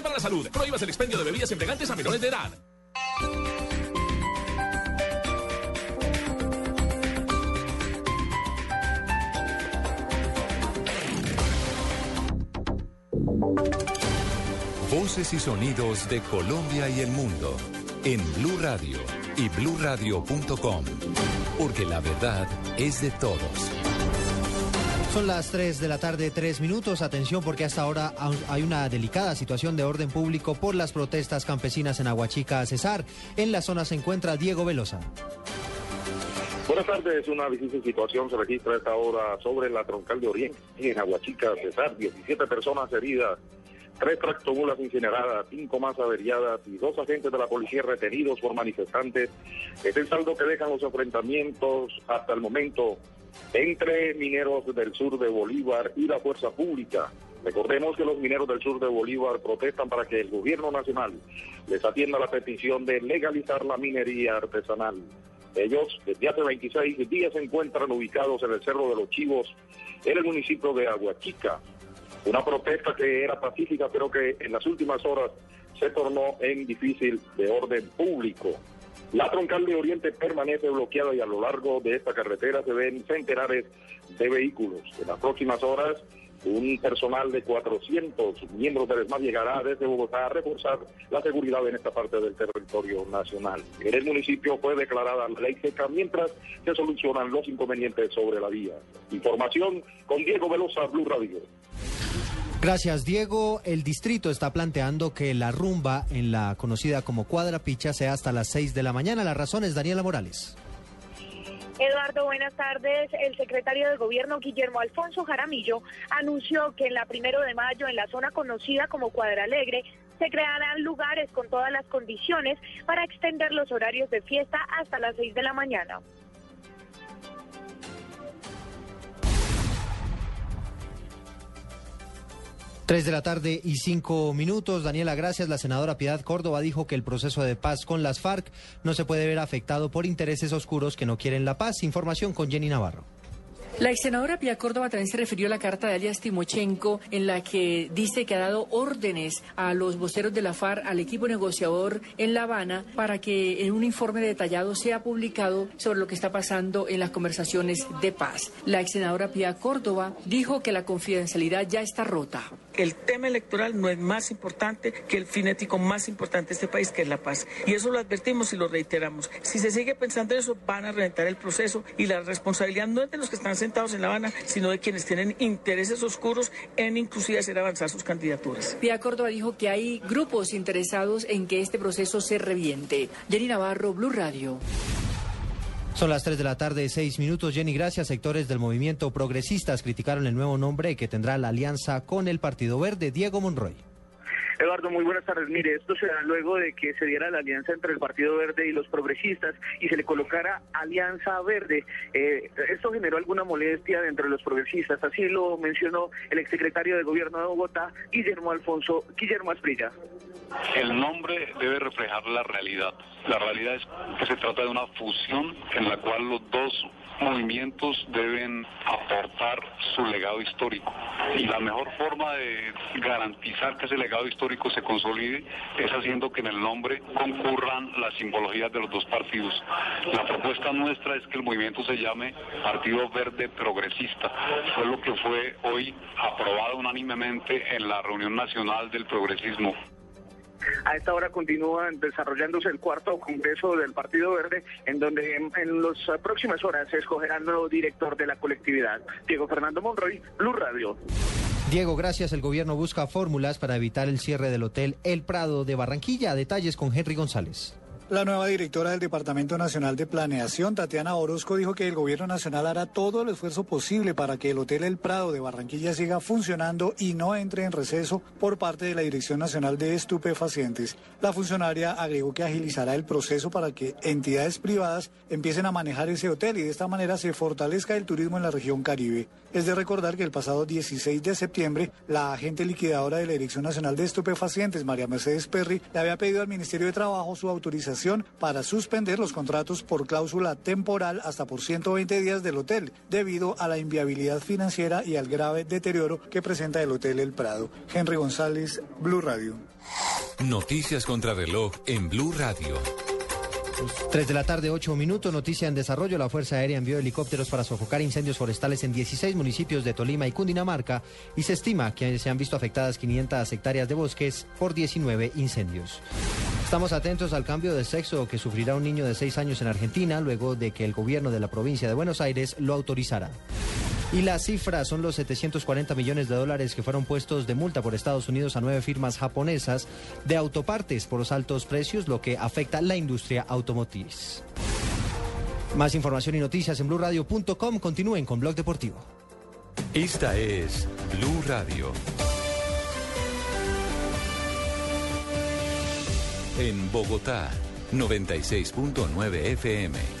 para la salud. Prohíbas el expendio de bebidas embriagantes a menores de edad. Voces y sonidos de Colombia y el mundo en Blue Radio y bluradio.com, porque la verdad es de todos. Son las 3 de la tarde, 3 minutos. Atención porque hasta ahora hay una delicada situación de orden público por las protestas campesinas en Aguachica, Cesar. En la zona se encuentra Diego Velosa. Buenas tardes, una difícil situación se registra a esta hora sobre la troncal de Oriente, en Aguachica, Cesar, 17 personas heridas, tres tractomulas incineradas, cinco más averiadas y dos agentes de la policía retenidos por manifestantes. Es el saldo que dejan los enfrentamientos hasta el momento entre mineros del sur de Bolívar y la fuerza pública. Recordemos que los mineros del sur de Bolívar protestan para que el gobierno nacional les atienda la petición de legalizar la minería artesanal. Ellos desde hace 26 días se encuentran ubicados en el Cerro de los Chivos, en el municipio de Aguachica. Una protesta que era pacífica, pero que en las últimas horas se tornó en difícil de orden público. La troncal de Oriente permanece bloqueada y a lo largo de esta carretera se ven centenares de vehículos. En las próximas horas, un personal de 400 miembros del ESMAD llegará desde Bogotá a reforzar la seguridad en esta parte del territorio nacional. En el municipio fue declarada la ley seca mientras se solucionan los inconvenientes sobre la vía. Información con Diego Velosa, Blue Radio. Gracias, Diego. El distrito está planteando que la rumba en la conocida como Cuadra Picha sea hasta las 6 de la mañana. La razón es Daniela Morales. Eduardo, buenas tardes. El secretario de Gobierno, Guillermo Alfonso Jaramillo, anunció que en la primero de mayo, en la zona conocida como Cuadra Alegre, se crearán lugares con todas las condiciones para extender los horarios de fiesta hasta las 6 de la mañana. Tres de la tarde y cinco minutos. Daniela, gracias. La senadora Piedad Córdoba dijo que el proceso de paz con las FARC no se puede ver afectado por intereses oscuros que no quieren la paz. Información con Jenny Navarro. La ex senadora Pia Córdoba también se refirió a la carta de alias Timochenko en la que dice que ha dado órdenes a los voceros de la FARC, al equipo negociador en La Habana, para que en un informe detallado sea publicado sobre lo que está pasando en las conversaciones de paz. La ex senadora Pia Córdoba dijo que la confidencialidad ya está rota. El tema electoral no es más importante que el finético más importante de este país, que es la paz. Y eso lo advertimos y lo reiteramos. Si se sigue pensando eso, van a reventar el proceso y la responsabilidad no es de los que están sentados en La Habana, sino de quienes tienen intereses oscuros en inclusive hacer avanzar sus candidaturas. Pia Córdoba dijo que hay grupos interesados en que este proceso se reviente. Jenny Navarro, Blue Radio. Son las 3 de la tarde, 6 minutos. Jenny, gracias. Sectores del movimiento progresistas criticaron el nuevo nombre que tendrá la alianza con el Partido Verde, Diego Monroy. Eduardo, muy buenas tardes. Mire, esto se da luego de que se diera la alianza entre el Partido Verde y los progresistas y se le colocara Alianza Verde. Eh, esto generó alguna molestia dentro de los progresistas, así lo mencionó el exsecretario de Gobierno de Bogotá, Guillermo Alfonso, Guillermo Asprilla. El nombre debe reflejar la realidad. La realidad es que se trata de una fusión en la cual los dos movimientos deben aportar su legado histórico. Y la mejor forma de garantizar que ese legado histórico se consolide es haciendo que en el nombre concurran las simbologías de los dos partidos. La propuesta nuestra es que el movimiento se llame Partido Verde Progresista. Fue lo que fue hoy aprobado unánimemente en la reunión nacional del progresismo. A esta hora continúa desarrollándose el cuarto congreso del Partido Verde, en donde en, las próximas horas se escogerá el nuevo director de la colectividad. Diego Fernando Monroy, Blue Radio. Diego, gracias. El gobierno busca fórmulas para evitar el cierre del hotel El Prado de Barranquilla. Detalles con Henry González. La nueva directora del Departamento Nacional de Planeación, Tatiana Orozco, dijo que el Gobierno Nacional hará todo el esfuerzo posible para que el Hotel El Prado de Barranquilla siga funcionando y no entre en receso por parte de la Dirección Nacional de Estupefacientes. La funcionaria agregó que agilizará el proceso para que entidades privadas empiecen a manejar ese hotel y de esta manera se fortalezca el turismo en la región Caribe. Es de recordar que el pasado 16 de septiembre, la agente liquidadora de la Dirección Nacional de Estupefacientes, María Mercedes Perry, le había pedido al Ministerio de Trabajo su autorización para suspender los contratos por cláusula temporal hasta por 120 días del hotel, debido a la inviabilidad financiera y al grave deterioro que presenta el Hotel El Prado. Henry González, Blue Radio. Noticias contra reloj en Blue Radio. 3 de la tarde, 8 minutos. Noticia en desarrollo. La Fuerza Aérea envió helicópteros para sofocar incendios forestales en 16 municipios de Tolima y Cundinamarca y se estima que se han visto afectadas 500 hectáreas de bosques por 19 incendios. Estamos atentos al cambio de sexo que sufrirá un niño de 6 años en Argentina luego de que el gobierno de la provincia de Buenos Aires lo autorizara. Y la cifra son los 740 millones de dólares que fueron puestos de multa por Estados Unidos a nueve firmas japonesas de autopartes por los altos precios, lo que afecta la industria automotriz. Más información y noticias en blurradio.com. Continúen con Blog Deportivo. Esta es Blue Radio. En Bogotá, 96.9 FM.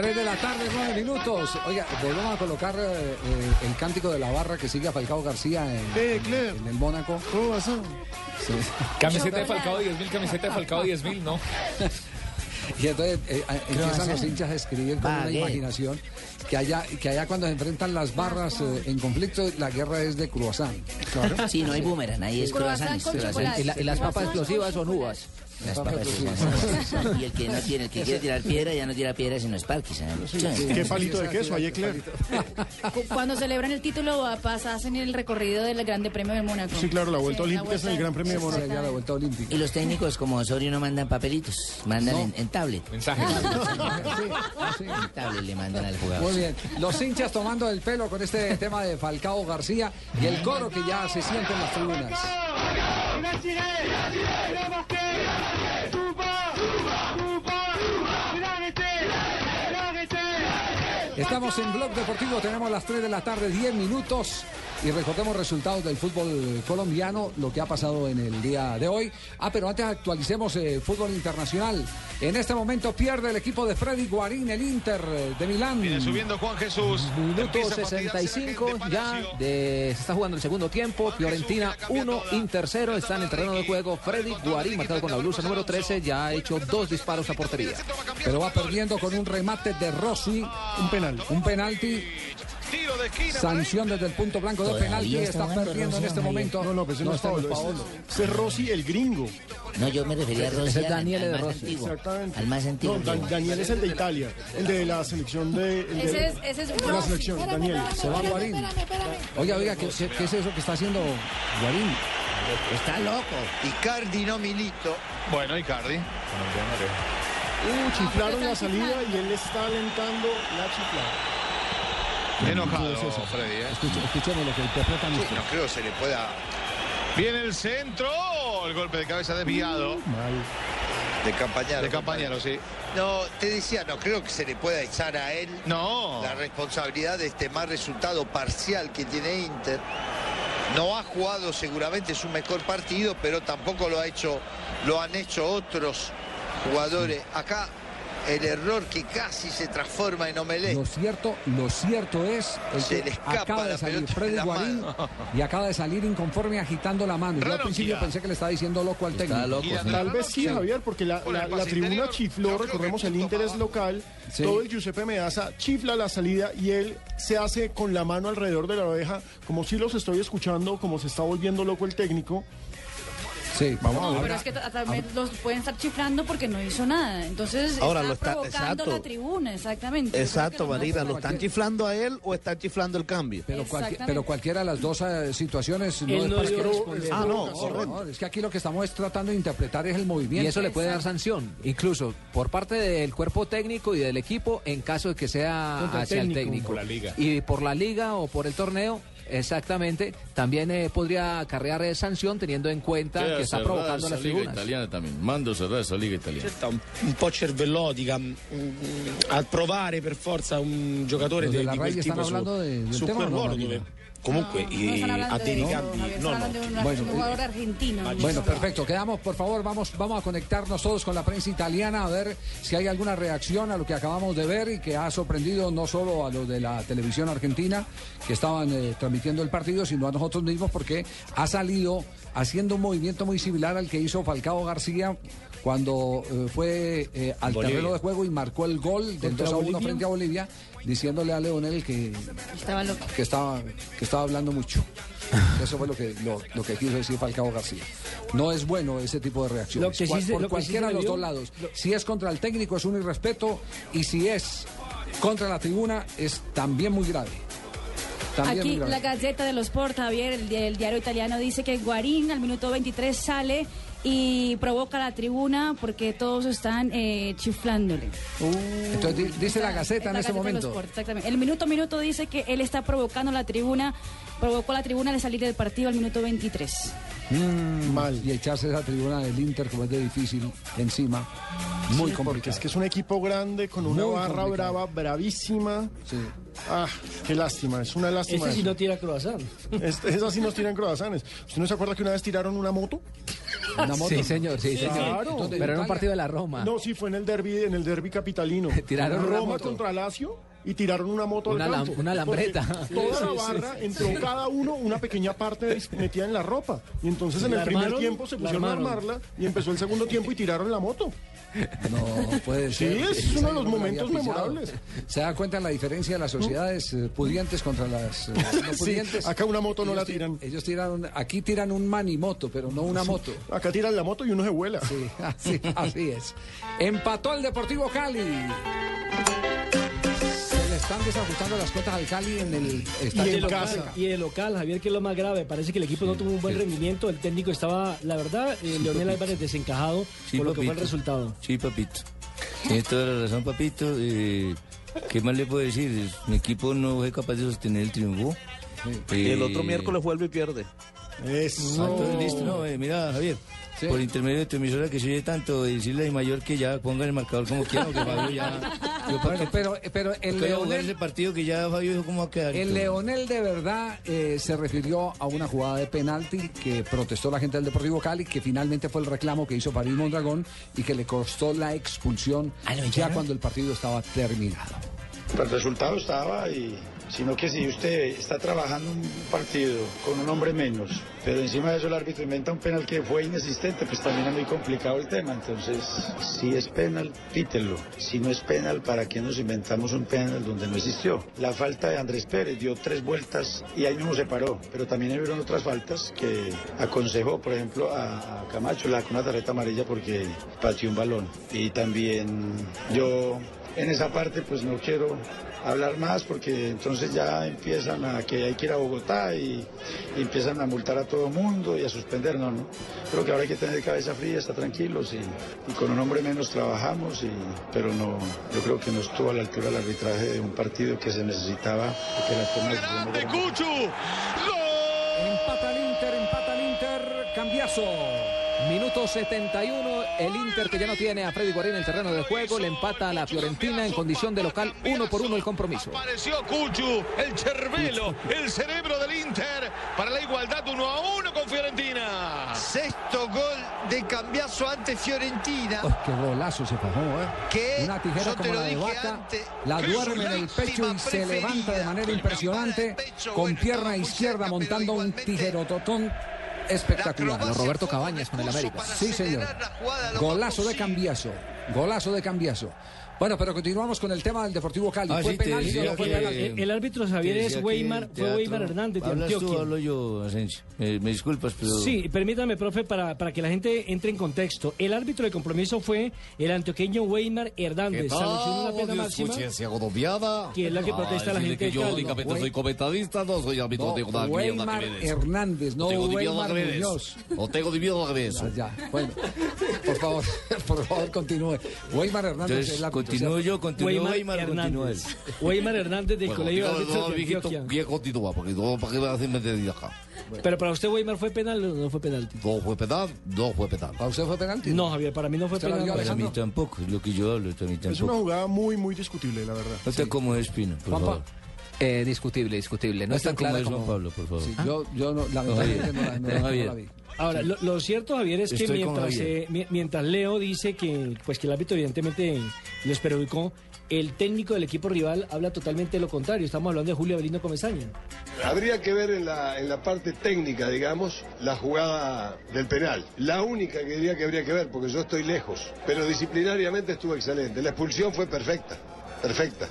Tres de la tarde, nueve minutos. Oiga, volvemos a colocar eh, eh, el cántico de la barra que sigue a Falcao García en, en el Mónaco. ¿Cómo? Camiseta de Falcao 10.000, camiseta de Falcao 10.000, ¿no? Y entonces eh, eh, empiezan los hinchas a escribir con una Baguette. imaginación que allá, que allá cuando se enfrentan las barras eh, en conflicto, la guerra es de croissant. Sí, no hay boomerang, ahí es croissant. Y, la- y las papas explosivas son uvas. Las papas. Y el que no tiene, el que quiere tirar piedra, ya no tira piedra sino Sparky, ¿sabes? ¿Qué palito de queso hay? Cu- Cuando celebran el título, pasa, hacen el recorrido del Grande Premio de Mónaco. Sí, claro, la vuelta Sí, olímpica es el Gran Premio de Mónaco. la vuelta olímpica. Y los técnicos como Osorio no mandan papelitos, mandan en, en tablet. Mensajes. En tablet le mandan al jugador. Muy bien. Los hinchas tomando el pelo con este tema de Falcao García y el coro que ya se siente en las tribunas. Esta Estamos en Blog Deportivo, tenemos las 3 de la tarde, 10 minutos. Y recordemos resultados del fútbol colombiano, lo que ha pasado en el día de hoy. Ah, pero antes actualicemos el fútbol internacional. En este momento pierde el equipo de Freddy Guarín, el Inter de Milán. Viene subiendo Juan Jesús. Minuto Empieza a fastidiarse la 65 gente, ya de, se está jugando el segundo tiempo. Fiorentina 1, Inter 0. Está en el terreno de juego. Freddy Guarín, marcado con la blusa número 13, ya ha hecho dos disparos a portería. Pero va perdiendo con un remate de Rossi. Un penal. Un penalti. De. Sanción desde el punto blanco de penalti. está perdiendo en este momento. No, no, pues ese no, es está Paolo. Es Rossi, el gringo. No, yo me refería a Rossi, es al- Daniel al de más Rossi. antiguo. Exactamente. Al más antiguo. No, Dan- Daniel es el de Italia, el de la selección de. el de- Ese es, ese es de la selección, Daniel. Se va Guarín. Oiga, oiga, ¿qué, qué- qué es eso que está haciendo Guarín? Está loco. Icardi no milito. Bueno, Icardi. Uh, chiflaron la salida y él está alentando la chiflada. Enojado, ¿Qué es eso? Freddy. ¿eh? Escuche- escuchemos lo que interpretan Sí, no creo que se le pueda. Viene el centro. El golpe de cabeza desviado. De Campañaro. De Campañaro, sí. No, te decía, no creo que se le pueda echar a él No. la responsabilidad de este mal resultado parcial que tiene Inter. No ha jugado seguramente su mejor partido, pero tampoco lo ha hecho, lo han hecho otros jugadores. Acá el error que casi se transforma en omelette. Lo cierto, lo cierto es el Se que le escapa acaba de la salir pelota Freddy de Guarín y acaba de salir inconforme agitando la mano. Yo al principio pensé que le estaba diciendo loco al técnico. Tal vez sí, Javier, porque la, la- la tribuna chifló, recordemos, el Inter es local, Sí. todo el Giuseppe Meazza chifla la salida y él se hace con la mano alrededor de la oreja, como si los estoy escuchando, como se está volviendo loco el técnico. Sí, vamos No, a ver. pero es que ta- también los pueden estar chiflando porque no hizo nada. Entonces Ahora está lo está- provocando exacto. la tribuna, exactamente. Exacto, Marina, ¿lo no están chiflando a él o están chiflando el cambio? Pero, pero cualquiera de las dos eh, situaciones no Él es no que- responder. Ah, no, correcto. Es que aquí lo que estamos es tratando de interpretar es el movimiento. Y eso le puede dar sanción, incluso por parte del cuerpo técnico y del equipo en caso de que sea Contra hacia el técnico. técnico. Por la liga. Y por la liga o por el torneo, exactamente, también eh, podría acarrear eh, sanción teniendo en cuenta que está provocando las liga tribunas. italiana también. Mando cerrare esa liga italiana. Un, un po' cervellotica mm, a provare per forza un giocatore de la di RAI quel están tipo su, hablando de- del su tema, quel ¿no, ruolo Marina? dove comunque No están a no, no. un Bueno, jugador argentino. Bueno, perfecto. Quedamos, por favor, vamos, vamos a conectarnos todos con la prensa italiana a ver si hay alguna reacción a lo que acabamos de ver y que ha sorprendido no solo a los de la televisión argentina que estaban eh, transmitiendo el partido, sino a nosotros mismos porque ha salido haciendo un movimiento muy similar al que hizo Falcao García cuando eh, fue eh, al Bolivia. terreno de juego y marcó el gol del ¿Contra 2 a 1 Bolivia? frente a Bolivia, diciéndole a Leonel que, Estaba loco. que estaba que estaba hablando mucho. Eso fue lo que lo, lo que quiso decir Falcao García. No es bueno ese tipo de reacciones. Lo que sí Cual- se- por lo cualquiera de los dos lados. Si es contra el técnico es un irrespeto y si es contra la tribuna es también muy grave. También Aquí muy grave. la Gaceta de los Sport, Javier, el diario italiano, dice que Guarín al minuto 23 sale y provoca la tribuna porque todos están eh, chiflándole. Entonces di- dice la Gaceta en los momento. Exactamente. El minuto a minuto dice que él está provocando la tribuna, provocó la tribuna de salir del partido al minuto 23. Mal. Y echarse esa tribuna del Inter como es de difícil encima. Muy Sí, porque complicado. es que es un equipo grande con una Muy barra complicado. brava, bravísima. Ah, qué lástima, es una lástima. Ese sí eso. no tira croissant. Es- Esas sí nos tiran croissants. ¿Usted no se acuerda que una vez tiraron una moto? Una moto. Sí, señor, sí, señor. Claro. Pero en un partido de la Roma. No, sí, fue en el derby, en el derby capitalino. Tiraron una Roma moto. contra Lazio y tiraron una moto Una al campo. una lambreta. Porque Toda Sí, la sí, barra sí, entró sí. cada uno una pequeña parte metida en la ropa. Y entonces en ¿La el primer tiempo se ¿La pusieron a armarla y empezó el segundo tiempo y tiraron la moto. No puede Sí, ser. es uno de los momentos memorables. ¿Se da cuenta la diferencia de las sociedades eh, pudientes contra las eh, no Sí, pudientes? acá una moto no Ellos la ti- tiran. Ellos tiran, aquí tiran un manimoto, pero no una Sí. moto. Acá tiran la moto y uno se vuela. Sí, así, así es. Empató el Deportivo Cali. Están desajustando las cuentas al Cali en el Y estadio el, local, y el local, Javier, que es lo más grave. Parece que el equipo no tuvo un buen rendimiento. El técnico estaba, la verdad, eh, Leonel Álvarez desencajado Sí, por lo que fue el resultado. Sí, papito. Tienes toda la razón, papito. Eh, ¿Qué más le puedo decir? Mi equipo no fue capaz de sostener el triunfo. Y el Eh, otro miércoles vuelve y pierde. Ah, entonces, listo. No, eh, mira, Javier. Por intermedio de tu emisora que se oye tanto, decirle a mayor que ya ponga el marcador como quiera, porque Fabio ya... Yo pero, pero el que Leonel, ese partido que ya Fabio dijo cómo va a quedar. y el. Leonel de verdad eh, se refirió a una jugada de penalti que protestó la gente del Deportivo Cali, que finalmente fue el reclamo que hizo Farid Mondragón y que le costó la expulsión ya cuando el partido estaba terminado. El resultado estaba y sino que si usted está trabajando un partido con un hombre menos, pero encima de eso el árbitro inventa un penal que fue inexistente, pues también es muy complicado el tema. Entonces, si es penal, pítelo. Si no es penal, ¿para qué nos inventamos un penal donde no existió? La falta de Andrés Pérez dio tres vueltas y ahí mismo se paró, pero también hubieron otras faltas que aconsejó, por ejemplo, a, a Camacho la, con una tarjeta amarilla porque pateó un balón. Y también yo en esa parte pues no quiero hablar más porque entonces ya empiezan a que hay que ir a Bogotá y, y empiezan a multar a todo el mundo y a suspender, no, no. Creo que ahora hay que tener cabeza fría, estar tranquilos y, y con un hombre menos trabajamos, y, pero no, yo creo que no estuvo a la altura el arbitraje de un partido que se necesitaba que la toma de decisión no ¡De era- Cuchu! Empata el Inter, empata el Inter, cambiazo. Minuto 71, el Inter que ya no tiene a Freddy Guarín en el terreno de juego, le empata a la Fiorentina en condición de local, uno por uno el compromiso. Apareció Cuchu, el Cervelo, el cerebro del Inter, para la igualdad uno a uno con Fiorentina. Sexto gol de Cambiaso ante Fiorentina. Oh, qué golazo se fajó, ¿eh? Una tijera yo como la de vaca, antes, la duerme en el pecho y se levanta de manera impresionante, con pierna izquierda montando un tijerototón espectacular. Roberto Cabañas con el América. Sí, señor. Golazo de cambiazo. Golazo de cambiazo. Bueno, pero continuamos con el tema del Deportivo Cali. Ah, ¿Fue sí, penal no fue que- penal? El, el árbitro Javier es que Weimar, fue Weimar Hernández de ¿Hablas tú Antioquia. o hablo yo, Asensio? Me, me disculpas, pero... Sí, permítame, profe, para, para que la gente entre en contexto. El árbitro de compromiso fue el antioqueño Weimar Hernández. Sancionó una pena máxima, que es la que protesta la gente de yo únicamente soy comentarista, no soy árbitro, No, nada mierda Weimar que. Hernández, no Weimar. Muñoz. O tengo dividido al revés. Ya, ya, bueno, por favor, por favor, continúe. Weimar Hernández es la continúo yo, continúo Weimar. Hernández. Weimar Hernández del Bueno, Colegio de digo, Árbitros no, de Antioquia. continúa, porque no, ¿para qué me hacen meter acá? Pero para usted Weimar fue penal o no fue penalti. No fue penal, no fue penal. ¿Para usted fue penalti? No, Javier, para mí no fue ¿Usted la penal. Para mí tampoco, es lo que yo hablo, para mí Es una tampoco. jugada muy, muy discutible, la verdad. No te como Espino, por favor. Eh, discutible, discutible. No No es tan te como Juan. Pablo, por favor. Sí, yo, yo no, lamentablemente no, la- no, la- no la vi. Ahora, lo, lo cierto, Javier, es que Estoy mientras, eh, mientras Leo dice que, pues, que el árbitro evidentemente les perjudicó, el técnico del equipo rival habla totalmente lo contrario. Estamos hablando de Julio Avelino Comesaña. Habría que ver en la, en la parte técnica, digamos, la jugada del penal. La única que diría que habría que ver, porque yo estoy lejos. Pero disciplinariamente estuvo excelente. La expulsión fue perfecta. Perfecta.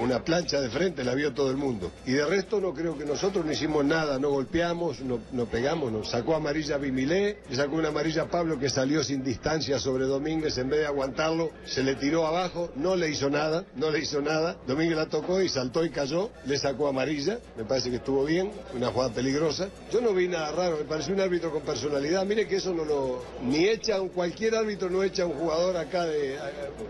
Una, plancha de frente la vio todo el mundo. Y de resto no creo que nosotros no hicimos nada, no golpeamos, no, pegamos, nos sacó amarilla Bimilé, le sacó una amarilla Pablo que salió sin distancia sobre Domínguez, en vez de aguantarlo, se le tiró abajo, no le hizo nada, no le hizo nada. Domínguez la tocó y saltó y cayó, le sacó amarilla, me parece que estuvo bien, una jugada peligrosa. Yo no vi nada raro, me pareció un árbitro con personalidad. Mire que eso no lo. Ni echa, un- cualquier árbitro no echa un jugador acá de. eh,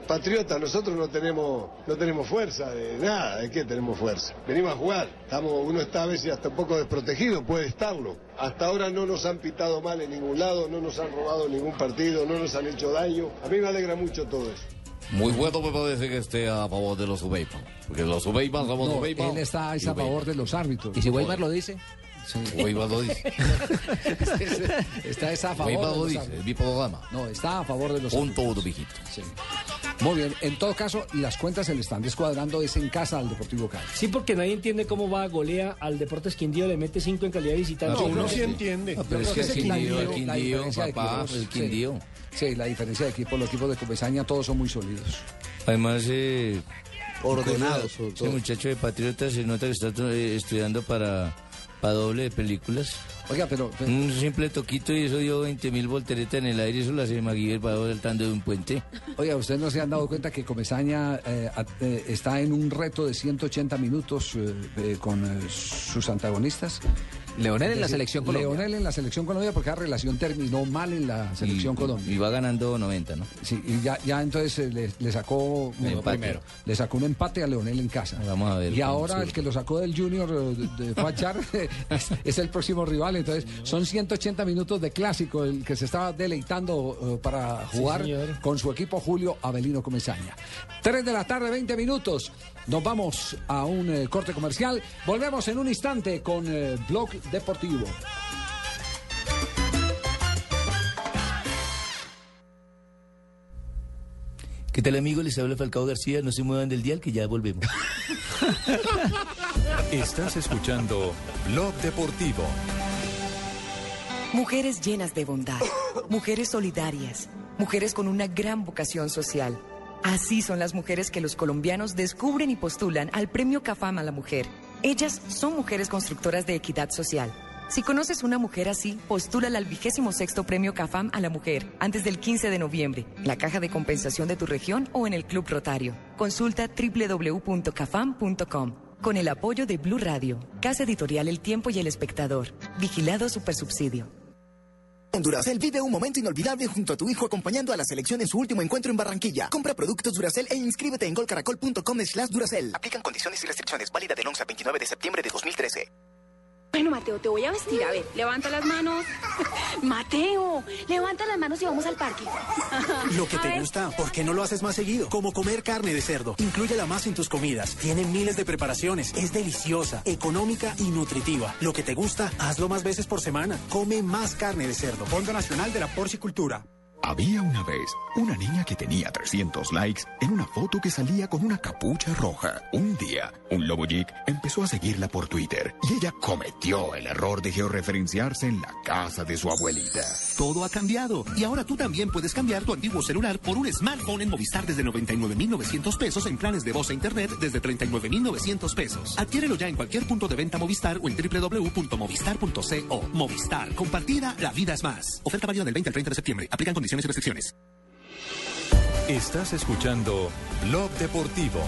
Patriota, nosotros no tenemos, tenemos fuerza de nada, ¿de qué tenemos fuerza? Venimos a jugar, estamos, uno está a veces hasta un poco desprotegido, puede estarlo. Hasta ahora no nos han pitado mal en ningún lado, no nos han robado ningún partido, no nos han hecho daño. A mí me alegra mucho todo eso. Muy bueno me parece que esté a favor de los Ubeipa. Porque los Ubeipa somos No, Ubeipa. él está a favor de los árbitros. ¿Y si Weimar lo dice? Sí. Weimar lo dice. está es a favor Weimar de lo los dice, árbitros. es mi programa. No, está a favor de los Punto árbitros. uno, mijito. Sí. Muy bien, en todo caso, las cuentas se le están descuadrando, es en casa al Deportivo Cali. Sí, porque nadie entiende cómo va, golea al Deportes Quindío, le mete 5 en calidad de visitante. No, uno sí entiende. Pero es que el que es la Quindío, el Quindío, papá, el sí. Quindío. Sí, la diferencia de equipo, los equipos de Comesaña todos son muy sólidos. Además, eh, Ordenados, ese muchacho de Patriota se nota que está eh, estudiando para, para doble de películas. Oiga, pero... Un simple toquito y eso dio 20 mil volteretas en el aire, eso lo hace MacGyver para saltando de un puente. Oiga, ¿ustedes no se han dado cuenta que Comesaña eh, eh, está en un reto de 180 minutos eh, con sus antagonistas? Leonel en la selección Colombia. Leonel en la selección Colombia porque la relación terminó mal en la selección Y- Colombia. Y va ganando 90, ¿no? Sí, y ya, ya entonces eh, le, le sacó un empate. Le sacó un empate a Leonel en casa. Vamos a ver. Y ahora surge. el que lo sacó del Junior eh, de, Fachar es, es el próximo rival. Entonces son 180 minutos de clásico el que se estaba deleitando eh, para jugar con su equipo Julio Avelino Comesaña. 3 de la tarde, 20 minutos. Nos vamos a un eh, corte comercial. Volvemos en un instante con eh, Blog Deportivo. ¿Qué tal, amigo? Les habla Falcao García. No se muevan del dial que ya volvemos. Estás escuchando Blog Deportivo. Mujeres llenas de bondad, mujeres solidarias, mujeres con una gran vocación social. Así son las mujeres que los colombianos descubren y postulan al Premio CAFAM a la Mujer. Ellas son mujeres constructoras de equidad social. Si conoces una mujer así, postúlala al vigésimo sexto Premio CAFAM a la Mujer antes del 15 de noviembre, en la caja de compensación de tu región o en el Club Rotario. Consulta www.cafam.com. Con el apoyo de Blue Radio, Casa Editorial El Tiempo y El Espectador. Vigilado Supersubsidio. Duracel vive un momento inolvidable junto a tu hijo acompañando a la selección en su último encuentro en Barranquilla. Compra productos Duracel e inscríbete en golcaracol.com slash Duracel. Aplican condiciones y restricciones. Válida del 11 al 29 de septiembre de 2013. Bueno, Mateo, te voy a vestir. A ver, levanta las manos. Mateo, levanta las manos y vamos al parque. Lo que A te ver. gusta, ¿por qué no lo haces más seguido? Como comer carne de cerdo. Inclúyela más en tus comidas. Tiene miles de preparaciones. Es deliciosa, económica y nutritiva. Lo que te gusta, hazlo más veces por semana. Come más carne de cerdo. Fondo Nacional de la Porcicultura. Había una vez una niña que tenía 300 likes en una foto que salía con una capucha roja. Un día, un lobo geek empezó a seguirla por Twitter y ella cometió el error de georreferenciarse en la casa de su abuelita. Todo ha cambiado y ahora tú también puedes cambiar tu antiguo celular por un smartphone en Movistar desde 99.900 pesos en planes de voz e internet desde 39.900 pesos. Adquiérelo ya en cualquier punto de venta Movistar o en www.movistar.co. Movistar, compartida, la vida es más. Oferta válida del 20 al 30 de septiembre. Aplican condiciones y restricciones. Estás escuchando Blog Deportivo.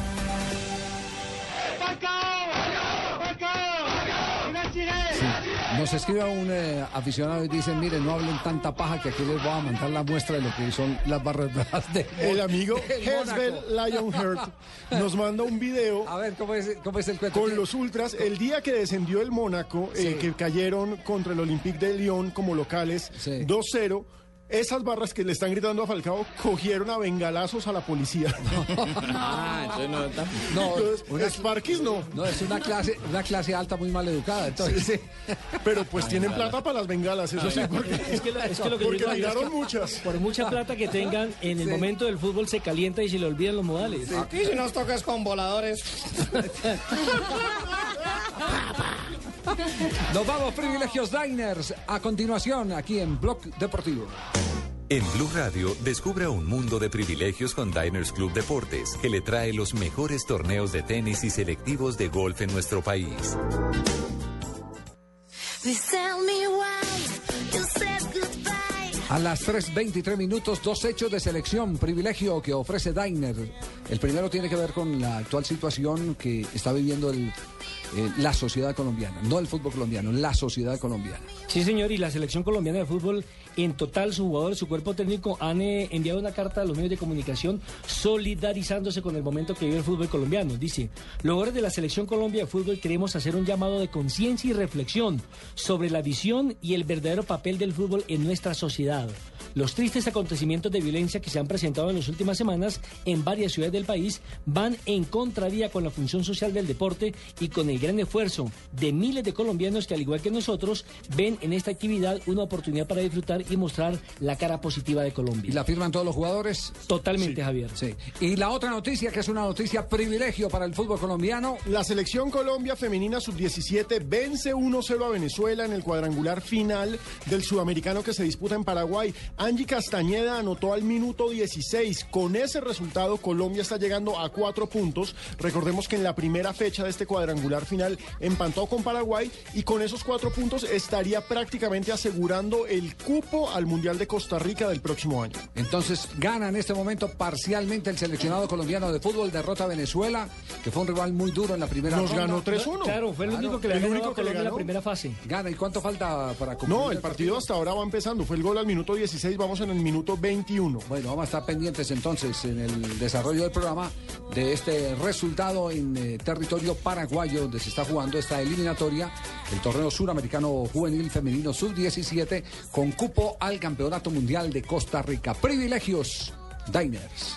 Nos escribe un eh, aficionado y dice, miren, no hablen tanta paja que aquí les voy a mandar la muestra de lo que son las barras bravas de El amigo Hesbel. Lionheart nos manda un video. A ver, ¿cómo es, cómo es el cuento? Con los ultras, el día que descendió el Mónaco, eh, Sí. que cayeron contra el Olympique de Lyon como locales, 2-0. Esas barras que le están gritando a Falcao cogieron a bengalazos a la policía. Ah, entonces no está- No, Entonces, una- Sparkis no. No, es una clase, una clase alta muy mal educada. Entonces, Pero pues tienen plata para las bengalas, eso sí, porque, Es que, lo- es que lo que yo porque digo es tiraron que muchas. Por mucha plata que tengan, en el Sí. momento del fútbol se calienta y se le olvidan los modales. Aquí si nos tocas con voladores. nos vamos, privilegios Diners. A continuación, aquí en Blog Deportivo. En Blue Radio, descubra un mundo de privilegios con Diners Club Deportes, que le trae los mejores torneos de tenis y selectivos de golf en nuestro país. A las 3.23 minutos, dos hechos de selección, privilegio que ofrece Diner. El primero tiene que ver con la actual situación que está viviendo el, eh, la sociedad colombiana, no el fútbol colombiano, la sociedad colombiana. Sí, señor, y la selección colombiana de fútbol, en total, sus jugadores, su cuerpo técnico han eh, enviado una carta a los medios de comunicación solidarizándose con el momento que vive el fútbol colombiano. Dice, los jugadores de la selección Colombia de fútbol queremos hacer un llamado de conciencia y reflexión sobre la visión y el verdadero papel del fútbol en nuestra sociedad. Los tristes acontecimientos de violencia que se han presentado en las últimas semanas en varias ciudades del país van en contravía con la función social del deporte y con el gran esfuerzo de miles de colombianos que al igual que nosotros ven en esta actividad una oportunidad para disfrutar y mostrar la cara positiva de Colombia. ¿Y la firman todos los jugadores? Totalmente, Javier. Sí. Y la otra noticia, que es una noticia privilegio para el fútbol colombiano. La selección Colombia femenina sub-17 vence 1-0 a Venezuela en el cuadrangular final del sudamericano que se disputa en Paraguay. Angie Castañeda anotó al minuto 16. Con ese resultado, Colombia está llegando a cuatro puntos. Recordemos que en la primera fecha de este cuadrangular final empató con Paraguay y con esos cuatro puntos estaría prácticamente asegurando el cupo al Mundial de Costa Rica del próximo año. Entonces gana en este momento parcialmente el seleccionado colombiano de fútbol, derrota a Venezuela, que fue un rival muy duro en la primera Nos ronda. ganó 3-1. Claro, fue el Claro, único que le el ganó único que le Colombia en la ganó. primera fase. Gana, ¿y cuánto falta para concluir No, el partido hasta ahora va empezando. Fue el gol al minuto 16, vamos en el minuto 21. Bueno, vamos a estar pendientes entonces en el desarrollo del programa de este resultado en eh, territorio paraguayo donde se está jugando esta eliminatoria, el torneo suramericano juvenil femenino sub-17 con cupo al Campeonato Mundial de Costa Rica. Privilegios Diners.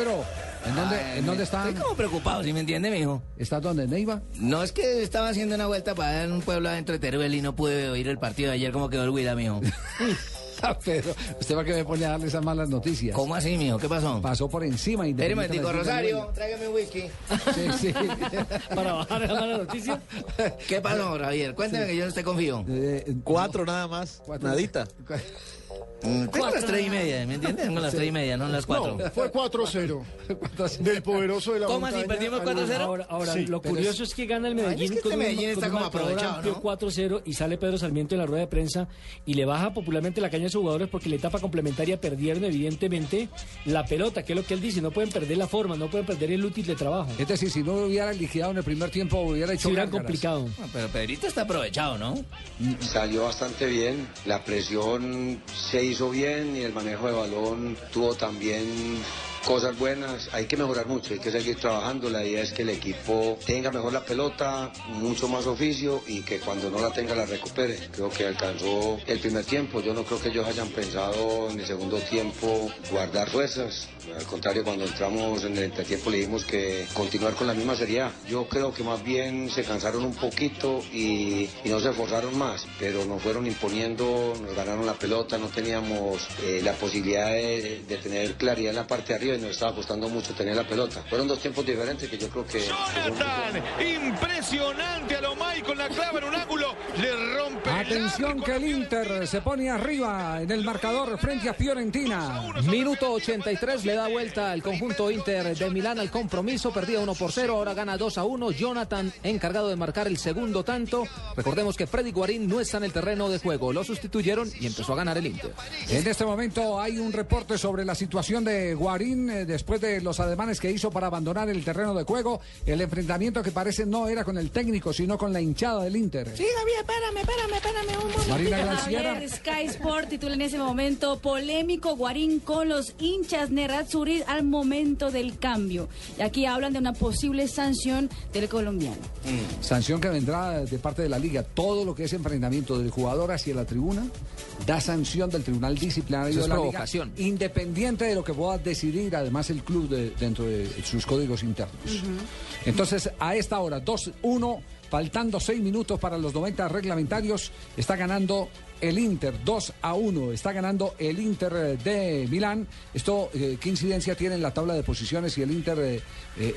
Pedro, ¿en dónde, Ay, ¿en dónde están? Estoy como preocupado, ¿sí me entiende, mijo? ¿Estás dónde, Neiva? No, es que estaba haciendo una vuelta para en un pueblo adentro de Teruel y no pude oír el partido de ayer como quedó el Huila, mijo. Ah, Pedro, ¿usted va que me pone a darle esas malas noticias? ¿Cómo así, mijo? ¿Qué pasó? Pasó por encima un momentico, Rosario, tráigame un whisky. Sí, sí. Para bajar la mala noticia. ¿Qué pasó, Javier? Cuéntame que yo no esté confío. Cuatro nada más. Nadita. Tengo las tres y media, ¿me entiendes? Tengo las tres y media, no las cuatro. No, fue 4-0. Del poderoso de la ¿Cómo así? montaña ¿Perdimos al- 4-0? Ahora, ahora Sí, lo curioso es- es... que gana el Medellín Ay, es que con este un- Medellín con está un como aprovechado, ¿no? 4-0 y sale Pedro Sarmiento en la rueda de prensa y le baja popularmente la caña a sus jugadores porque la etapa complementaria perdieron evidentemente la pelota, que es lo que él dice, no pueden perder la forma, no pueden perder el útil de trabajo. Es decir, si no hubiera liquidado en el primer tiempo, hubiera hecho Se hubieran complicado. Ah, Pero Pedrito está aprovechado, ¿no? Salió bastante bien, la presión se hizo bien y el manejo de balón tuvo también cosas buenas. Hay que mejorar mucho, hay que seguir trabajando. La idea es que el equipo tenga mejor la pelota, mucho más oficio y que cuando no la tenga la recupere. Creo que alcanzó el primer tiempo. Yo no creo que ellos hayan pensado en el segundo tiempo guardar fuerzas. Al contrario, cuando entramos en el entretiempo le dijimos que continuar con la misma seriedad. Yo creo que más bien se cansaron un poquito y, y no se esforzaron más, pero nos fueron imponiendo, nos ganaron la pelota, no teníamos eh, la posibilidad de, de tener claridad en la parte de arriba y nos estaba costando mucho tener la pelota. Fueron dos tiempos diferentes que yo creo que... Jonathan, impresionante a Lomay con la clava en un ángulo, le rompe el Atención que el Inter se pone arriba en el marcador frente a Fiorentina. Minuto 83 le da vuelta al conjunto Inter de Milán al compromiso. Perdía 1 por 0, ahora gana 2 a 1. Jonathan encargado de marcar el segundo tanto. Recordemos que Freddy Guarín no está en el terreno de juego. Lo sustituyeron y empezó a ganar el Inter. En este momento hay un reporte sobre la situación de Guarín eh, después de los ademanes que hizo para abandonar el terreno de juego. El enfrentamiento que parece no era con el técnico, sino con la hinchada del Inter. Sí, Javier, espérame, espérame, espérame un momento. Marina. Javier, Sky Sport titula en ese momento polémico Guarín con los hinchas Nerazzurri al momento del cambio. Y aquí hablan de una posible sanción del colombiano. Sanción que vendrá de parte de la liga. Todo lo que es enfrentamiento del jugador hacia la tribuna da sanción del Tribunal Disciplinario Eso es de la provocación. liga, independiente de lo que pueda decidir además el club de- dentro de sus códigos internos. Entonces, a esta hora, 2-1, faltando 6 minutos para los 90 reglamentarios, está ganando el Inter 2 a 1. Está ganando el Inter eh, de Milán. Esto, eh, ¿qué incidencia tiene en la tabla de posiciones si el Inter eh,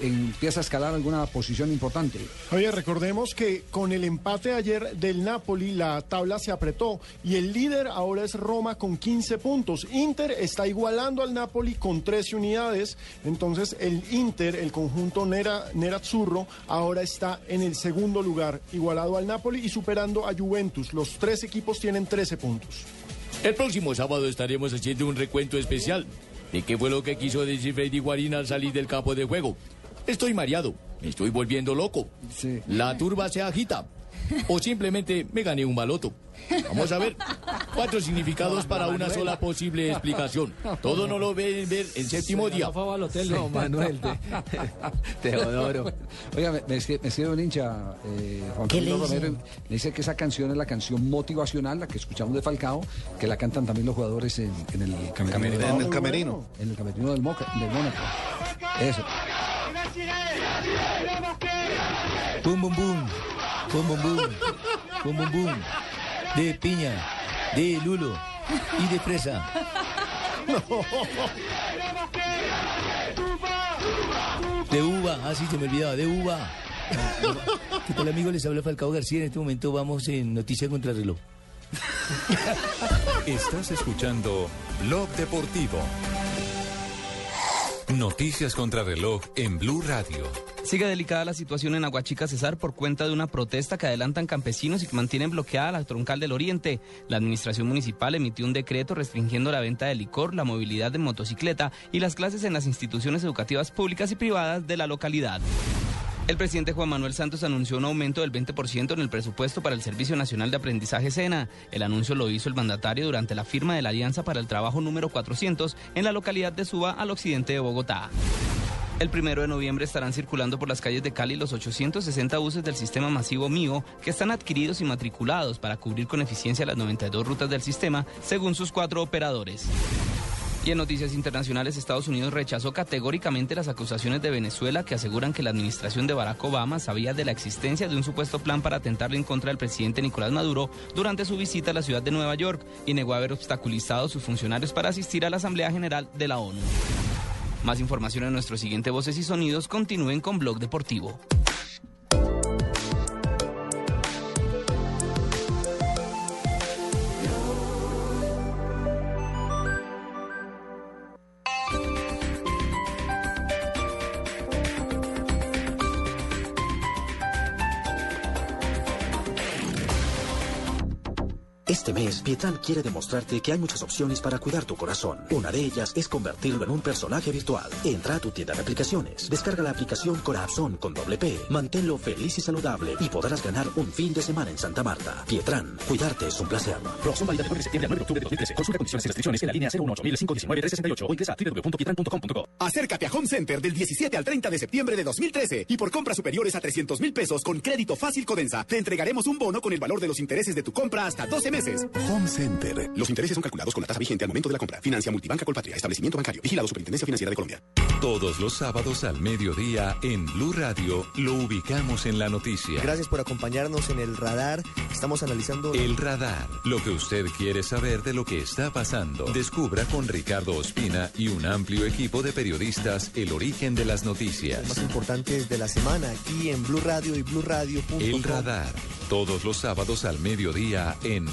empieza a escalar alguna posición importante? Oye, recordemos que con el empate ayer del Napoli la tabla se apretó y el líder ahora es Roma con 15 puntos. Inter está igualando al Napoli con 13 unidades, entonces el Inter, el conjunto Nera, Nerazzurro, ahora está en el segundo lugar, igualado al Napoli y superando a Juventus. Los tres equipos tienen 13 puntos. El próximo sábado estaremos haciendo un recuento especial de qué fue lo que quiso decir Freddy Guarín al salir del campo de juego. Estoy mareado, me estoy volviendo loco. La turba se agita. O simplemente me gané un baloto. Vamos a ver. Cuatro significados para una sola posible explicación. Todo no lo ven ver en séptimo día. No, Manuel, te, Teodoro. Oiga, me, me escri- me escribe un hincha, eh, Juan. Romero, me dice que esa canción es la canción motivacional, la que escuchamos de Falcao, que la cantan también los jugadores en, en el camerino. En el camerino. En el camerino del, Moca, del Mónaco. Eso. Bum, bum, bum. Bum, bum, bum. Bum, bum, bum. De piña, de lulo y de fresa. De uva, ah, sí, se me olvidaba, de uva. ¿Qué tal, amigo? Les habla Falcao García. En este momento vamos en Noticia contra Reloj. Estás escuchando Blog Deportivo. Noticias contra reloj en Blue Radio. Sigue delicada la situación en Aguachica Cesar por cuenta de una protesta que adelantan campesinos y que mantienen bloqueada la troncal del Oriente. La administración municipal emitió un decreto restringiendo la venta de licor, la movilidad de motocicleta y las clases en las instituciones educativas públicas y privadas de la localidad. El presidente Juan Manuel Santos anunció un aumento del 20% en el presupuesto para el Servicio Nacional de Aprendizaje SENA. El anuncio lo hizo el mandatario durante la firma de la Alianza para el Trabajo número 400 en la localidad de Suba, al occidente de Bogotá. El primero de noviembre estarán circulando por las calles de Cali los 860 buses del sistema masivo MIO que están adquiridos y matriculados para cubrir con eficiencia las 92 rutas del sistema, según sus cuatro operadores. Y en noticias internacionales, Estados Unidos rechazó categóricamente las acusaciones de Venezuela que aseguran que la administración de Barack Obama sabía de la existencia de un supuesto plan para atentarle en contra del presidente Nicolás Maduro durante su visita a la ciudad de Nueva York y negó haber obstaculizado a sus funcionarios para asistir a la Asamblea General de la ONU. Más información en nuestro siguiente Voces y Sonidos. Continúen con Blog Deportivo. Este mes, Pietran quiere demostrarte que hay muchas opciones para cuidar tu corazón. Una de ellas es convertirlo en un personaje virtual. Entra a tu tienda de aplicaciones, descarga la aplicación Corazón con doble P, manténlo feliz y saludable y podrás ganar un fin de semana en Santa Marta. Pietran, cuidarte es un placer. Promoción válida del 1 de septiembre al 9 de octubre de 2013. Consulta condiciones y restricciones en la línea 018 o ingresa a www.pietran.com.co. Acércate a Home Center del 17 al 30 de septiembre de 2013 y por compras superiores a 300 mil pesos con crédito fácil Codensa, te entregaremos un bono con el valor de los intereses de tu compra hasta 12 meses. Home Center. Los intereses son calculados con la tasa vigente al momento de la compra. Financia Multibanca Colpatria, establecimiento bancario, vigilado Superintendencia Financiera de Colombia. Todos los sábados al mediodía en Blue Radio lo ubicamos en la noticia. Gracias por acompañarnos en el radar. Estamos analizando. El radar, lo que usted quiere saber de lo que está pasando. Descubra con Ricardo Ospina y un amplio equipo de periodistas el origen de las noticias. más importantes de la semana aquí en Blue Radio y BlueRadio.com. El radar, todos los sábados al mediodía en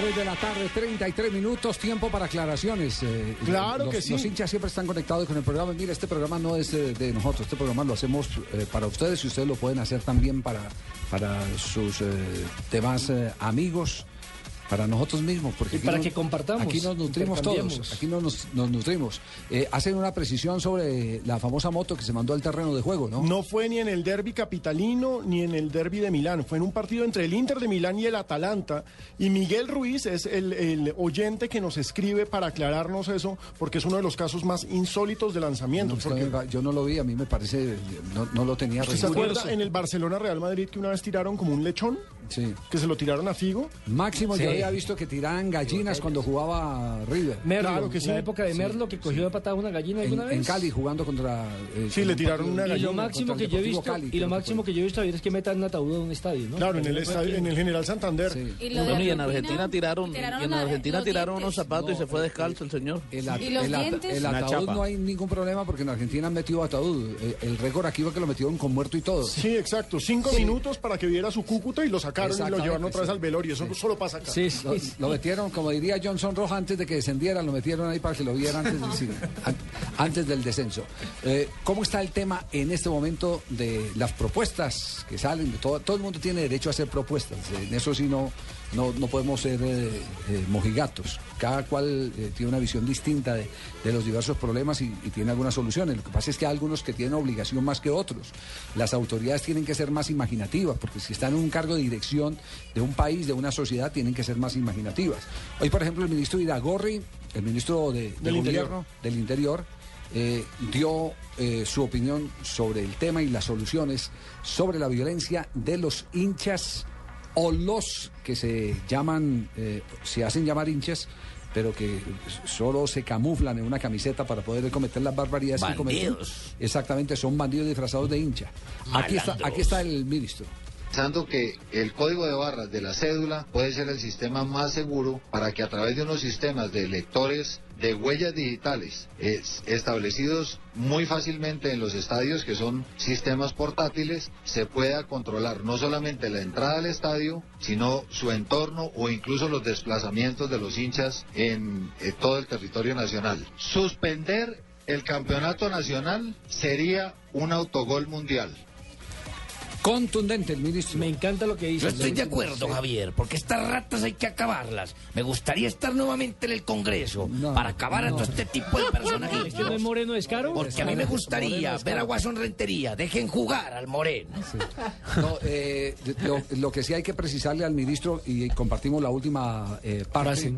Tres de la tarde, 33 minutos, tiempo para aclaraciones. eh, Claro los, que sí. Los hinchas siempre están conectados con el programa. Mira, este programa no es de, de nosotros, este programa lo hacemos eh, para ustedes y ustedes lo pueden hacer también para, para sus eh, demás eh, amigos, para nosotros mismos. Porque Y para nos- que compartamos, Aquí nos nutrimos todos, aquí nos, nutrimos. Eh, hacen una precisión sobre la famosa moto que se mandó al terreno de juego, ¿no? No fue ni en el derby capitalino ni en el derby de Milán. Fue en un partido entre el Inter de Milán y el Atalanta. Y Miguel Ruiz es el, el oyente que nos escribe para aclararnos eso, porque es uno de los casos más insólitos de lanzamiento. No, porque- yo no lo vi, a mí me parece, no, no lo tenía ¿Usted se acuerda en el Barcelona Real Madrid que una vez tiraron como un lechón? Sí. Que se lo tiraron a Figo. Máximo Sí, ya había visto que tiraban gallinas cuando jugaba River. Merlo, Claro que sí. la época de Merlo, que cogió de patada una gallina alguna en, vez. en Cali jugando contra. eh, Sí, le tiraron una Y lo gallina máximo que yo he visto, Cali, y lo máximo que yo he visto Javier, es que metan un ataúd a un estadio, ¿no? Claro, en el, estadio- en el General Santander. Y, en Argentina tiraron, y tiraron en Argentina tiraron unos zapatos y se fue descalzo el señor. El, at- ¿Y los el at- dientes? el ataúd chapa. no hay ningún problema porque en Argentina han metido ataúd. El récord aquí fue que lo metieron con muerto y todo. Sí, exacto. Cinco minutos para que viera su cúcuta y lo sacaron y lo llevaron otra vez sí. al velorio. Eso solo pasa acá. Lo, lo metieron, como diría Johnson Rojas, antes de que descendiera, lo metieron ahí para que lo vieran antes, del- antes del descenso. Eh, ¿Cómo está el tema en este momento de las propuestas que salen? Todo, todo el mundo tiene derecho a hacer propuestas. En eso sí no, no, no podemos ser eh, eh, mojigatos. Cada cual eh, tiene una visión distinta de, de los diversos problemas y, y tiene algunas soluciones. Lo que pasa es que hay algunos que tienen obligación más que otros. Las autoridades tienen que ser más imaginativas, porque si están en un cargo de dirección de un país, de una sociedad, tienen que ser más imaginativas. Hoy, por ejemplo, el ministro Iragorri, el ministro de, de Del Interior. Gobierno del Interior, eh, dio eh, su opinión sobre el tema y las soluciones sobre la violencia de los hinchas o los que se llaman, eh, se hacen llamar hinchas, pero que solo se camuflan en una camiseta para poder cometer las barbaridades que cometen. Bandidos. Exactamente, son bandidos disfrazados de hincha. Aquí está, aquí está el ministro. Pensando que el código de barras de la cédula puede ser el sistema más seguro para que a través de unos sistemas de lectores de huellas digitales es- establecidos muy fácilmente en los estadios, que son sistemas portátiles, se pueda controlar no solamente la entrada al estadio, sino su entorno o incluso los desplazamientos de los hinchas en eh, todo el territorio nacional. Suspender el campeonato nacional sería un autogol mundial. Contundente el ministro. Me encanta lo que dice. Yo estoy de acuerdo, Javier, porque estas ratas hay que acabarlas. Me gustaría estar nuevamente en el Congreso para acabar a todo este tipo de personajes. ¿Es que no es Moreno es caro? Porque a mí me gustaría ver a Guasón Rentería. Dejen jugar al Moreno. No, eh, lo, lo que sí hay que precisarle al ministro, y compartimos la última eh, parte,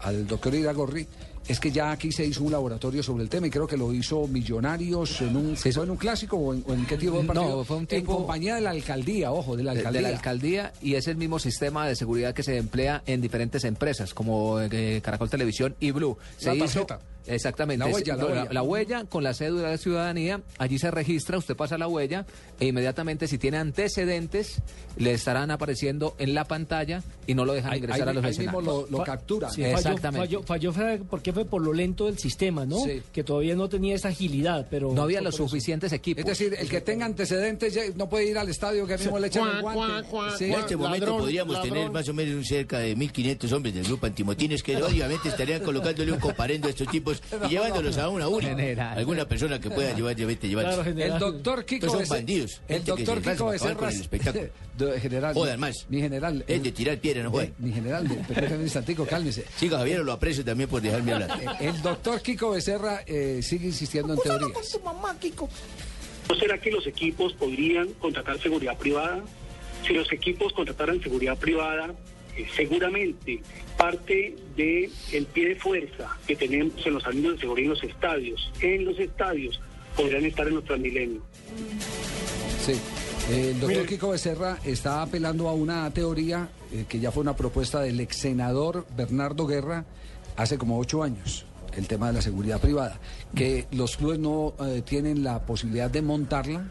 al doctor Iragorri, es que ya aquí se hizo un laboratorio sobre el tema y creo que lo hizo Millonarios en un, ¿fue en un clásico o en, o en qué tipo de partido? No, fue un En compañía de la alcaldía, ojo, de la alcaldía. de la alcaldía y es el mismo sistema de seguridad que se emplea en diferentes empresas como eh, Caracol Televisión y Blue. Se La hizo. Exactamente La huella, la no, huella. la huella con la cédula de ciudadanía, allí se registra, usted pasa la huella e inmediatamente si tiene antecedentes le estarán apareciendo en la pantalla y no lo dejan Ahí- ingresar ahí- a los ahí mismo lo- lo capturan. Sí, falló, Exactamente. falló, porque fue por lo lento del sistema, ¿no? Sí. Que todavía no tenía esa agilidad, pero... No había los suficientes equipos. Es decir, el que tenga antecedentes ya no puede ir al estadio que mismo le echan el guante. Sí. En este momento podríamos tener más o menos cerca de 1.500 hombres del grupo antimotines que obviamente estarían colocándole un comparendo a estos tipos y llevándolos a una URI. General. Alguna persona que pueda llevar, llevar, llevar. El doctor Kiko Estos son bandidos. El doctor se Kiko con Becerra. el espectáculo. General. Jodan más. Mi general. Es de tirar piedra, no. Eh, Mi general, de, permítame un instantico, cálmese. Chica Javier, lo aprecio también por dejarme hablar. El doctor Kiko Becerra eh, sigue insistiendo en teorías. ¿No será que los equipos podrían contratar seguridad privada? Si los equipos contrataran seguridad privada, seguramente parte del el pie de fuerza que tenemos en los anillos de seguridad en los estadios, en los estadios, podrían estar en los Transmilenio. Sí. Eh, El doctor. Kiko Becerra está apelando a una teoría eh, que ya fue una propuesta del ex senador Bernardo Guerra hace como ocho años. El tema de la seguridad privada. Que los clubes no eh, tienen la posibilidad de montarla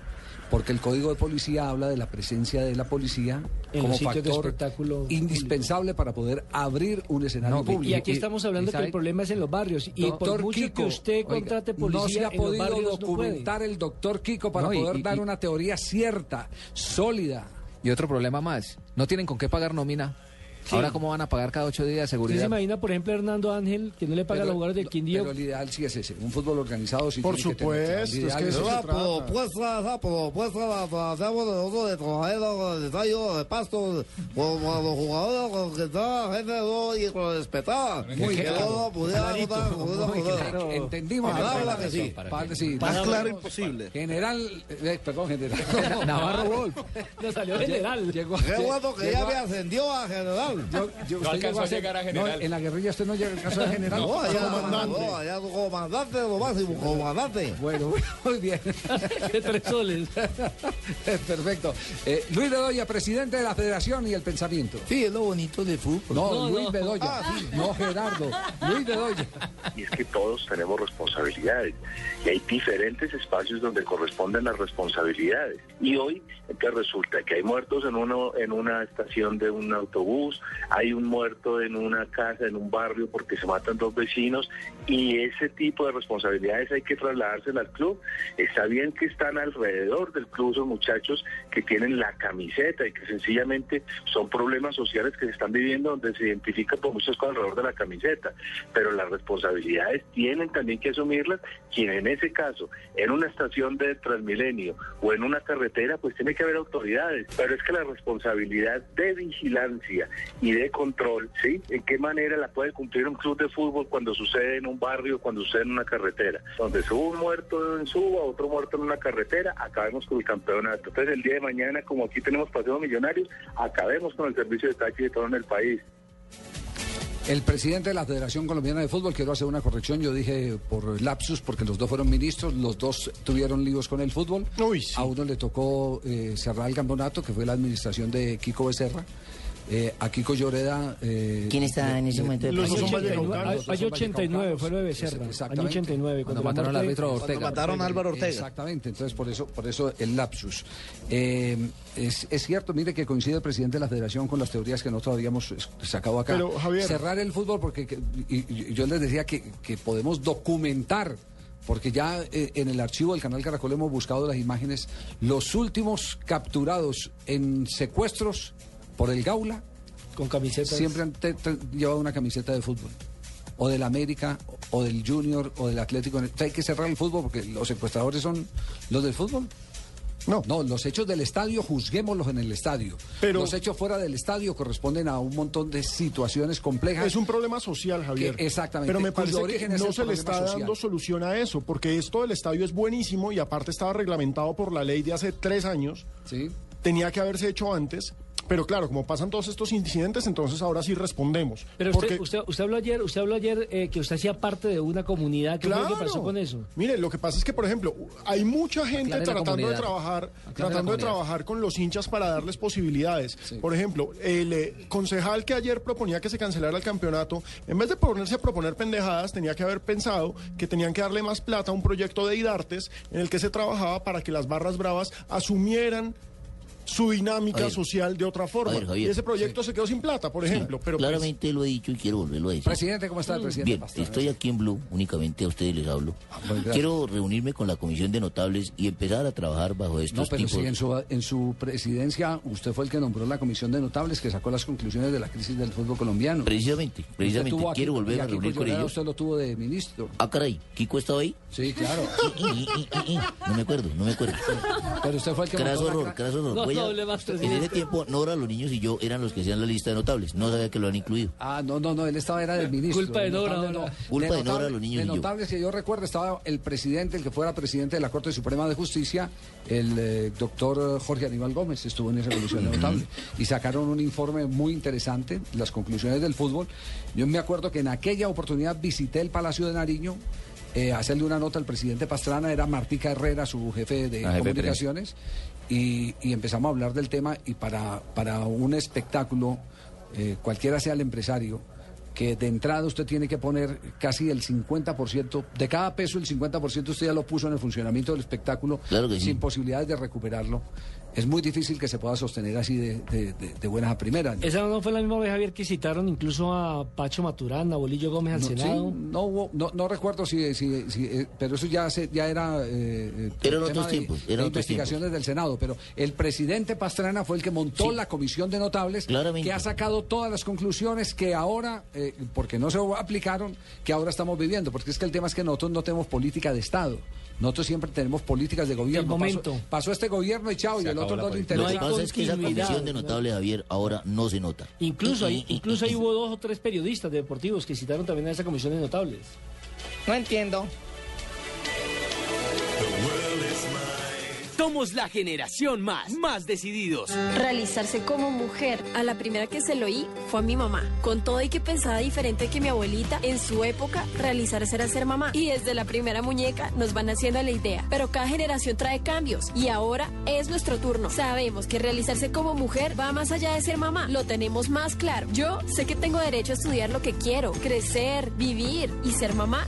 porque el código de policía habla de la presencia de la policía En como de factor espectáculo indispensable para poder abrir un escenario público. Y aquí estamos hablando que el problema es en los barrios. Y por Doctor mucho Kiko, que usted oiga, contrate no se policía ha en los podido no documentar el doctor Kiko para No, y- poder y- dar y- una teoría cierta, sólida. Y otro problema más, no tienen con qué pagar nómina. Sí. Ahora, ¿cómo van a pagar cada ocho días de ¿Usted se seguridad? imagina, por ejemplo, Hernando Ángel, que no le paga a los jugadores del Quindío? Pero el ideal sí es ese, un fútbol organizado. Sí Por tiene que tener- supuesto, es que es eso pues la propuesta la la hacemos nosotros de trabajar de tallo de pasto con los jugadores con que está gente y con respetada Muy que claro. no pudiera. Entendimos. Palabra que sí más claro imposible General, eh, perdón, general. Navarro Wolf. No salió general. Llegó, qué bueno que ya me ascendió a general yo, yo, No alcanzó a ser- llegar a no, general. en la guerrilla usted no llega a casa de general. No, allá, Comandante. no, allá comandante, lo máximo, comandante. Bueno, muy bien. Tres soles. Perfecto. Eh, Luis Bedoya, presidente de la Federación y el Pensamiento. Sí, es lo bonito de fútbol. No, No, Luis no. Bedoya. Ah, sí. No, Gerardo. Luis Bedoya. y es que todos tenemos responsabilidades y hay diferentes espacios donde corresponden las responsabilidades y hoy entonces resulta que hay muertos en uno en una estación de un autobús hay un muerto en una casa en un barrio porque se matan dos vecinos y ese tipo de responsabilidades hay que trasladárselas al club. Está bien que están alrededor del club esos muchachos que tienen la camiseta y que sencillamente son problemas sociales que se están viviendo donde se identifican por muchas cosas alrededor de la camiseta. Pero las responsabilidades tienen también que asumirlas. Quien en ese caso en una estación de Transmilenio o en una carretera pues tiene que haber autoridades. Pero es que la responsabilidad de vigilancia y de control sí en qué manera la puede cumplir un club de fútbol cuando sucede en un barrio cuando sucede en una carretera donde subo un muerto en Suba otro muerto en una carretera acabemos con el campeonato entonces el día de mañana como aquí tenemos paseo millonarios acabemos con el servicio de taxi de todo en el país El presidente de la Federación Colombiana de Fútbol, quiero hacer una corrección, yo dije por lapsus, porque los dos fueron ministros, los dos tuvieron líos con el fútbol. A uno le tocó eh, cerrar el campeonato, que fue la administración de Kiko Becerra. Eh, a Kiko Lloreda... eh, ¿Quién está en ese momento de Los Año vallecaucanos. año 89 fue lo de Becerra. Año Exactamente. 89. Cuando mataron al árbitro Ortega. Cuando mataron a Álvaro Ortega. Exactamente, entonces por eso, por eso el lapsus. Eh, es, es cierto, mire que coincide el presidente de la federación con las teorías que nosotros habíamos sacado acá. Pero, Javier- Cerrar el fútbol porque que- y- y yo les decía que, que podemos documentar. Porque ya eh, en el archivo del canal Caracol hemos buscado las imágenes, los últimos capturados en secuestros por el Gaula, con camisetas. siempre han te- te- llevado una camiseta de fútbol. O del América, o del Junior, o del Atlético. O sea, hay que cerrar el fútbol porque los secuestradores son los del fútbol. No. No, los hechos del estadio, juzguémoslos en el estadio. Pero- los hechos fuera del estadio corresponden a un montón de situaciones complejas. Es un problema social, Javier. Que- exactamente, Pero me parece que no se le está social. dando solución a eso, porque esto del estadio es buenísimo y aparte estaba reglamentado por la ley de hace tres años. Sí. Tenía que haberse hecho antes. Pero claro, como pasan todos estos incidentes, entonces ahora sí respondemos. Pero porque usted, usted, usted habló ayer, usted habló ayer eh, que usted hacía parte de una comunidad. ¿Qué fue lo que pasó con eso? Mire, lo que pasa es que, por ejemplo, hay mucha gente Aclare tratando de trabajar, Aclare tratando de trabajar con los hinchas para darles posibilidades. Por ejemplo, el eh, concejal que ayer proponía que se cancelara el campeonato, en vez de ponerse a proponer pendejadas, tenía que haber pensado que tenían que darle más plata a un proyecto de Idartes en el que se trabajaba para que las barras bravas asumieran su dinámica social de otra forma. Javier, Javier. y ese proyecto se quedó sin plata, por ejemplo. pero pues, Claramente lo he dicho y quiero volverlo a decir. Presidente, ¿cómo está el presidente Bien, estoy aquí en Blue, únicamente a ustedes les hablo. pues, gracias. quiero reunirme con la comisión de notables y empezar a trabajar bajo No, estos pero tipos. si en su, en su presidencia usted fue el que nombró la comisión de notables que sacó las conclusiones de la crisis del fútbol colombiano. Precisamente, precisamente, quiero volver a reunir con ellos. Usted lo tuvo de ministro. Ah, caray, ¿Kiko estaba ahí? Sí, claro. No me acuerdo, no me acuerdo. Pero usted fue el que Craso la horror, cra- craso horror. No, no hable más, en ese tiempo, Nora, los niños y yo eran los que hacían la lista de notables. No sabía que lo han incluido. Ah, no, no, no, él estaba, era del ministro. Culpa de Nora notable, no. Culpa de Nora, notable- los niños De y yo. notables que yo recuerdo estaba el presidente, el que fuera presidente de la Corte Suprema de Justicia, el eh, doctor Jorge Aníbal Gómez, estuvo en esa comisión de notables. Y sacaron un informe muy interesante, las conclusiones del fútbol. Yo me acuerdo que en aquella oportunidad visité el Palacio de Nariño. eh, a hacerle una nota al presidente Pastrana, era Martica Herrera, su jefe de Ah, jefe de comunicaciones, y, y empezamos a hablar del tema y para, para un espectáculo, eh, cualquiera sea el empresario, que de entrada usted tiene que poner casi el 50%, de cada peso el 50% usted ya lo puso en el funcionamiento del espectáculo, Claro sí. sin posibilidades de recuperarlo. Es muy difícil que se pueda sostener así de, de- de- de buenas a primeras. Esa no fue la misma vez, Javier, que citaron incluso a Pacho Maturana, a Bolillo Gómez al No, Senado. sí, no, hubo- no, no recuerdo si, si- si, eh, pero eso ya se, ya era eh, eh, Eran otros de- tiempos, de eran otros investigaciones del Senado, pero el presidente Pastrana fue el que montó la comisión de notables Claramente. que ha sacado todas las conclusiones que ahora, eh, porque no se aplicaron, que ahora estamos viviendo, porque es que el tema es que nosotros no tenemos política de Estado. Nosotros siempre tenemos políticas de gobierno. Momento. Pasó, pasó este gobierno y chao, y el otro no le Lo interesa. que pasa es que esa comisión de ¿no? notables, Javier, ahora no se nota. Incluso, ahí, incluso ahí hubo dos o tres periodistas deportivos que citaron también a esa comisión de notables. No entiendo. Somos la generación más, más decididos. Realizarse como mujer. A la primera que se lo oí fue a mi mamá. Con todo y que pensaba diferente que mi abuelita, en su época, realizarse era ser mamá. Y desde la primera muñeca nos van haciendo la idea. Pero cada generación trae cambios. Y ahora es nuestro turno. Sabemos que realizarse como mujer va más allá de ser mamá. Lo tenemos más claro. Yo sé que tengo derecho a estudiar lo que quiero, crecer, vivir y ser mamá.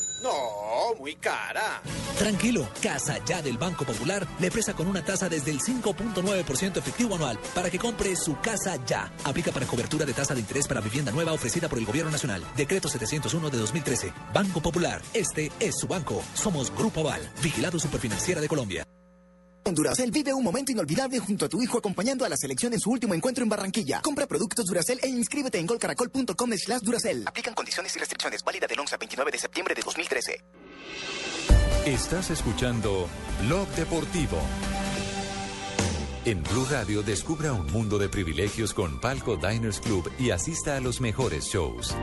No, muy cara. Tranquilo, Casa Ya del Banco Popular le presta con una tasa desde el 5.9% efectivo anual para que compre su casa ya. Aplica para cobertura de tasa de interés para vivienda nueva ofrecida por el Gobierno Nacional. Decreto 701 de 2013. Banco Popular, este es su banco. Somos Grupo Aval, vigilado superfinanciera de Colombia. Duracel vive un momento inolvidable junto a tu hijo acompañando a la selección en su último encuentro en Barranquilla. Compra productos Duracel e inscríbete en golcaracol.com slash Duracel. Aplican condiciones y restricciones. Válida del 11 al 29 de septiembre de 2013. Estás escuchando Blog Deportivo. En Blue Radio descubra un mundo de privilegios con Palco Diners Club y asista a los mejores shows.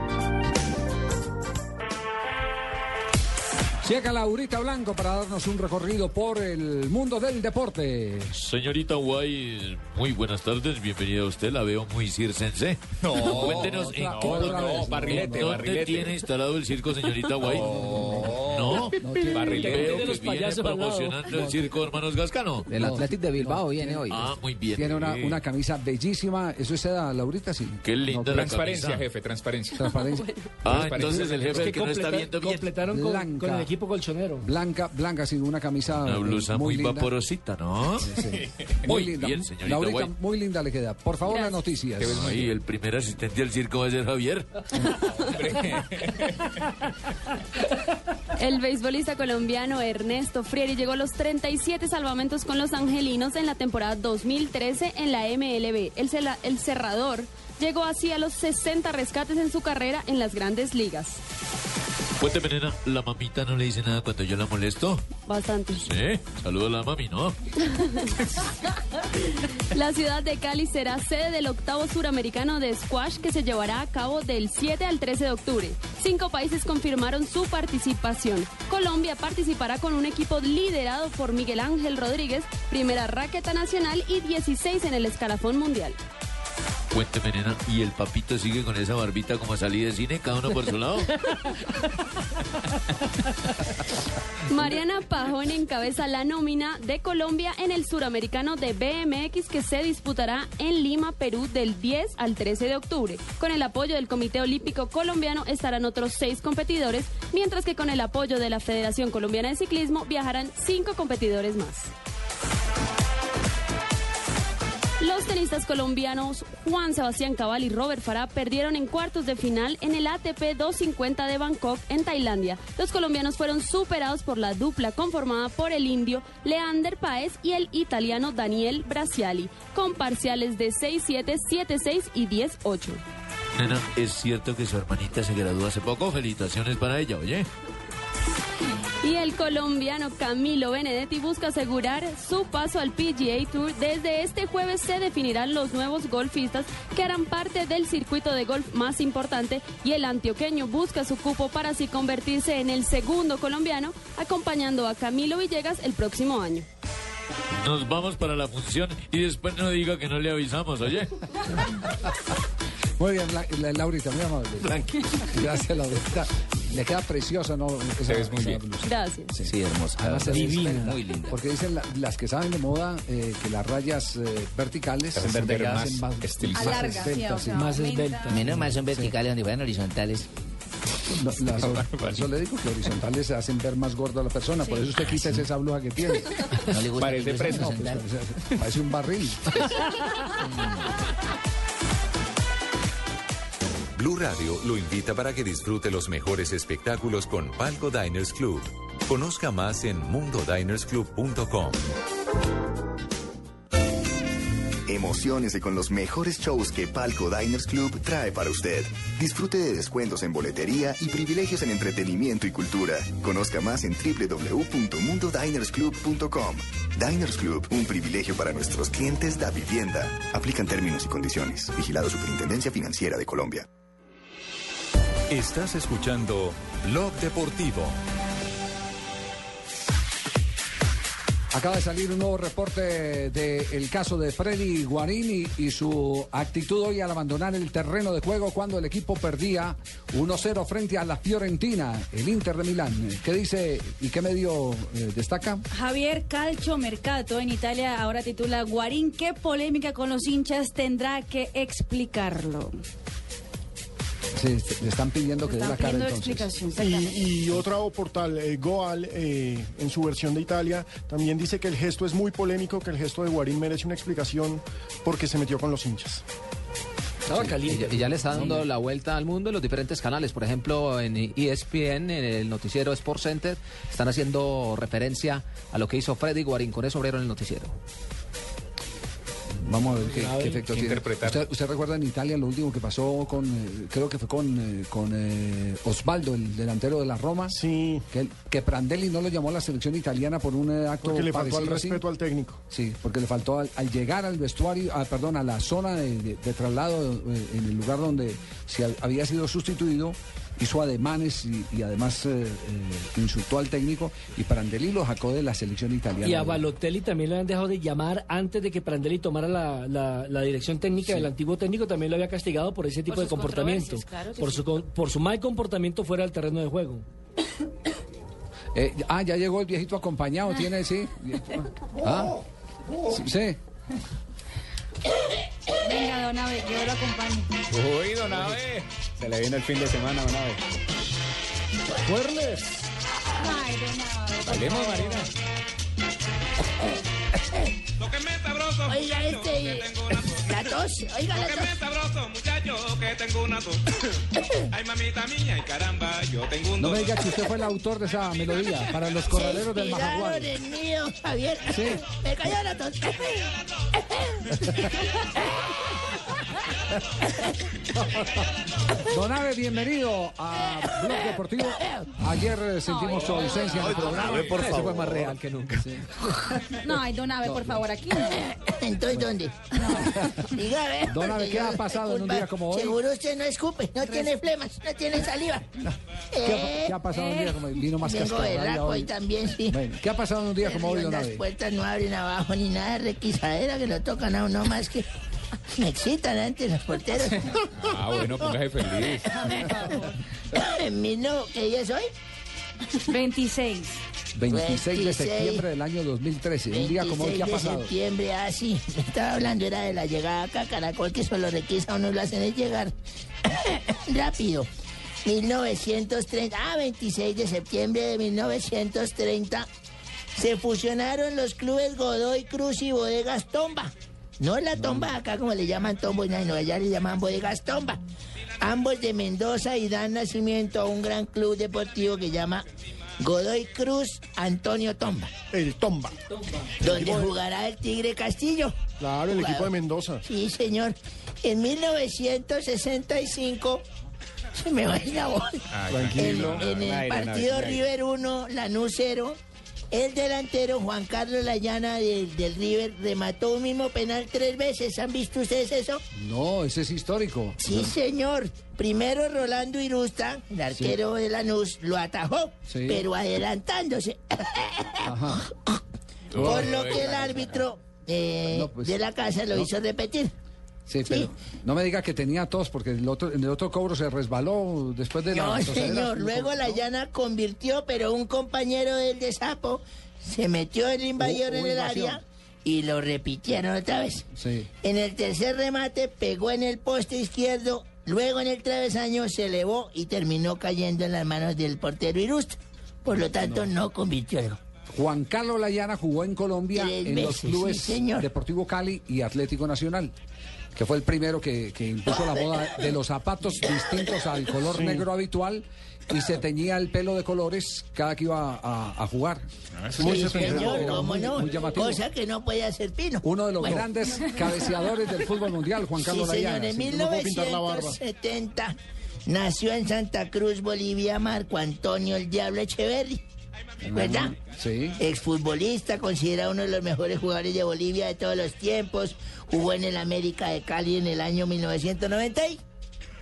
Llega Laurita Blanco para darnos un recorrido por el mundo del deporte. Señorita Guay, muy buenas tardes, bienvenida a usted, la veo muy circense. No, Cuéntenos en otra- qué- otra vez, ¿dónde no, no. tiene instalado el circo, señorita Guay? No, Barrilete. veo que viene promocionando el circo Hermanos Gascano. El Athletic de Bilbao viene hoy. Ah, muy bien. Tiene una, una camisa bellísima. ¿Eso es seda, Laurita? Sí. Qué linda la Transparencia, camisa. jefe, transparencia. Transparencia. Ah, entonces el jefe Es que no está viendo bien. completaron con el equipo colchonero. Blanca, blanca, sí, una camisa. Una eh, blusa muy, vaporosita, ¿no? Muy Muy linda. bien, señorita Laurita, Guay. muy linda le queda. Por favor, las noticias. El primer asistente al circo va a ser Javier. El beisbolista colombiano Ernesto Frieri llegó a los 37 salvamentos con los angelinos en la temporada 2013 en la MLB. El, cela- el cerrador llegó así a los 60 rescates en su carrera en las grandes ligas. Cuénteme, nena, ¿la mamita no le dice nada cuando yo la molesto? Bastante. Sí, saludo a la mami, ¿no? La ciudad de Cali será sede del octavo suramericano de squash que se llevará a cabo del 7 al 13 de octubre. Cinco países confirmaron su participación. Colombia participará con un equipo liderado por Miguel Ángel Rodríguez, primera raqueta nacional y 16 en el escalafón mundial. Cuénteme, nena, ¿y el papito sigue con esa barbita como salí de cine, cada uno por su lado? Mariana Pajón encabeza la nómina de Colombia en el suramericano de BMX que se disputará en Lima, Perú, del 10 al 13 de octubre. Con el apoyo del Comité Olímpico Colombiano estarán otros seis competidores, mientras que con el apoyo de la Federación Colombiana de Ciclismo viajarán cinco competidores más. Los tenistas colombianos Juan Sebastián Cabal y Robert Farah perdieron en cuartos de final en el ATP 250 de Bangkok, en Tailandia. Los colombianos fueron superados por la dupla conformada por el indio Leander Paez y el italiano Daniel Brasiali, con parciales de 6-7, 7-6 y 10-8. Nena, ¿es cierto que su hermanita se graduó hace poco? Felicitaciones para ella, oye. Y el colombiano Camilo Benedetti busca asegurar su paso al PGA Tour. Desde este jueves se definirán los nuevos golfistas que harán parte del circuito de golf más importante y el antioqueño busca su cupo para así convertirse en el segundo colombiano, acompañando a Camilo Villegas el próximo año. Nos vamos para la función y después no diga que no le avisamos, oye. Muy bien, La- La- Laurita, muy amable. Gracias, Laurita. Le queda preciosa, ¿no? Esa, ves muy bien. blusa. Gracias. Sí, hermosa. Además, es Divina. linda. Muy linda. Porque dicen la- las que saben de moda eh, que las rayas eh, verticales Hacen se ver hacen más estilizadas. Sí, esbeltas, sí. Más aumenta. esbelta. Menos mal son verticales donde fueran horizontales. No, las- por eso le digo que horizontales se hacen ver más gorda a la persona. Por eso usted quita esa blusa que tiene. No le gusta Parece que No, pues, parece un barril. Blue Radio lo invita para que disfrute los mejores espectáculos con Palco Diners Club. Conozca más en mundodinersclub.com. Emociones con los mejores shows que Palco Diners Club trae para usted. Disfrute de descuentos en boletería y privilegios en entretenimiento y cultura. Conozca más en www.mundodinersclub.com. Diners Club, un privilegio para nuestros clientes da vivienda. Aplican términos y condiciones. Vigilado Superintendencia Financiera de Colombia. Estás escuchando Blog Deportivo. Acaba de salir un nuevo reporte del caso de Freddy Guarini y su actitud hoy al abandonar el terreno de juego cuando el equipo perdía 1-0 frente a la Fiorentina, el Inter de Milán. ¿Qué dice y qué medio eh, destaca? Javier Calcio Mercato en Italia ahora titula Guarín, qué polémica con los hinchas tendrá que explicarlo. Sí, le están pidiendo que dé la cara entonces. explicación. Y, y otro portal, eh, Goal, eh, en su versión de Italia, también dice que el gesto es muy polémico, que el gesto de Guarín merece una explicación porque se metió con los hinchas. Estaba Y caliente. ya, y ya le está dando la vuelta al mundo en los diferentes canales. Por ejemplo, en ESPN, en el noticiero Sports Center, están haciendo referencia a lo que hizo Freddy Guarín. Con eso abrieron el noticiero. Vamos a ver qué, efecto ¿Qué tiene. ¿Usted, usted recuerda en Italia lo último que pasó con, eh, creo que fue con, eh, con eh, Osvaldo, el delantero de la Roma? Sí. Que, que Prandelli no lo llamó a la selección italiana por un acto Porque le faltó al respeto al técnico. Sí, porque le faltó al, al llegar al vestuario, ah, perdón, a la zona de, de- de traslado eh, en el lugar donde se ha- había sido sustituido, hizo ademanes y, y además eh, eh, insultó al técnico y Prandelli lo sacó de la selección italiana. Y a Balotelli también le han dejado de llamar antes de que Prandelli tomara la, la- la dirección técnica. Sí. El antiguo técnico también lo había castigado por ese tipo Por de comportamiento. claro por, sí. su, por su mal comportamiento fuera del terreno de juego. Eh, ah, ya llegó el viejito acompañado, tiene, sí. Ah, sí. sí. Venga, don Abe, yo lo acompaño. Uy, don Abe. Se le viene el fin de semana, don Abe. ¡Fuerles! Ay, don Abe. Bailemos. Marina. Oiga, este. La tos. Oiga, la tos. sabroso, muchacho, que tengo una tos. Ay, mamita mía, y caramba, yo tengo un No me diga que usted fue el autor de esa melodía para los corraleros del Majagual. en mío, Javier. Sí. Me cayó la tos. Don Abe, bienvenido a Blog Deportivo. Ayer eh, sentimos su ausencia en el programa. Ese fue más real que nunca. No, ay, don Abe, por favor, aquí no. Entonces, ¿dónde? Dígame. Don Abe, ¿qué ha pasado en un día como hoy? Seguro usted no escupe, no tiene flemas, no tiene saliva. ¿Qué ha, qué ha pasado en un día como hoy? Vino más Vengo berraco hoy también, sí. Bueno, ¿Qué ha pasado en un día como hoy, don Las Abe? puertas no abren abajo ni nada de requisadera que lo tocan a uno más que... Me excitan antes los porteros. Ah, bueno, póngase feliz. En mí no, ¿qué día es hoy? 26. 26 de 26. septiembre del año 2013. Un día como hoy, ¿qué ha 26 de pasado? septiembre, ah, sí. Estaba hablando, era de la llegada acá a Caracol, que solo requisa a uno lo hacen es llegar rápido. 1930, ah, 26 de septiembre de 1930, se fusionaron los clubes Godoy Cruz y Bodegas Tomba. No la tomba acá como le llaman tombo, no, allá le llaman Bodegas Tomba. Ambos de Mendoza y dan nacimiento a un gran club deportivo que llama Godoy Cruz Antonio Tomba. El Tomba. Donde jugará el Tigre Castillo. Claro, el equipo de. Mendoza. Sí, señor. En 1965 se me va a ir la voz. Ay, tranquilo. En, en el Aire, partido aire. River 1, Lanús 0, el delantero Juan Carlos Layana del, del River remató un mismo penal tres veces. ¿Han visto ustedes eso? No, ese es histórico. Sí, señor. Primero Rolando Irusta, el arquero de Lanús, lo atajó, Sí. pero adelantándose. Ajá. Por lo que el árbitro eh, No, pues, de la casa lo no. hizo repetir. Sí, pero no me diga que tenía tos porque el otro, en el otro cobro se resbaló después de la No, señor. Luego la llana convirtió, pero un compañero del de Sapo se metió el invasor Hubo- en el área y lo repitieron otra vez. Sí. En el tercer remate pegó en el poste izquierdo, luego en el travesaño se elevó y terminó cayendo en las manos del portero Irusta. Por lo tanto, no, convirtió el. Juan Carlos Layana jugó en Colombia Tres en los veces, clubes. Deportivo Cali y Atlético Nacional, que fue el primero que, que impuso la moda de los zapatos distintos al color Sí. negro habitual y se teñía el pelo de colores cada que iba a, a jugar. Sí, señor, Era cómo muy- no. muy llamativo. Cosa que no puede hacer Pino. Uno de los Bueno. grandes cabeceadores del fútbol mundial, Juan Carlos sí, señor, en sí. 1970 nació en Santa Cruz, Bolivia, Marco Antonio el Diablo Echeverri. ¿Verdad? Sí. Exfutbolista, considerado uno de los mejores jugadores de Bolivia de todos los tiempos. Jugó en el América de Cali en el año 1990. y-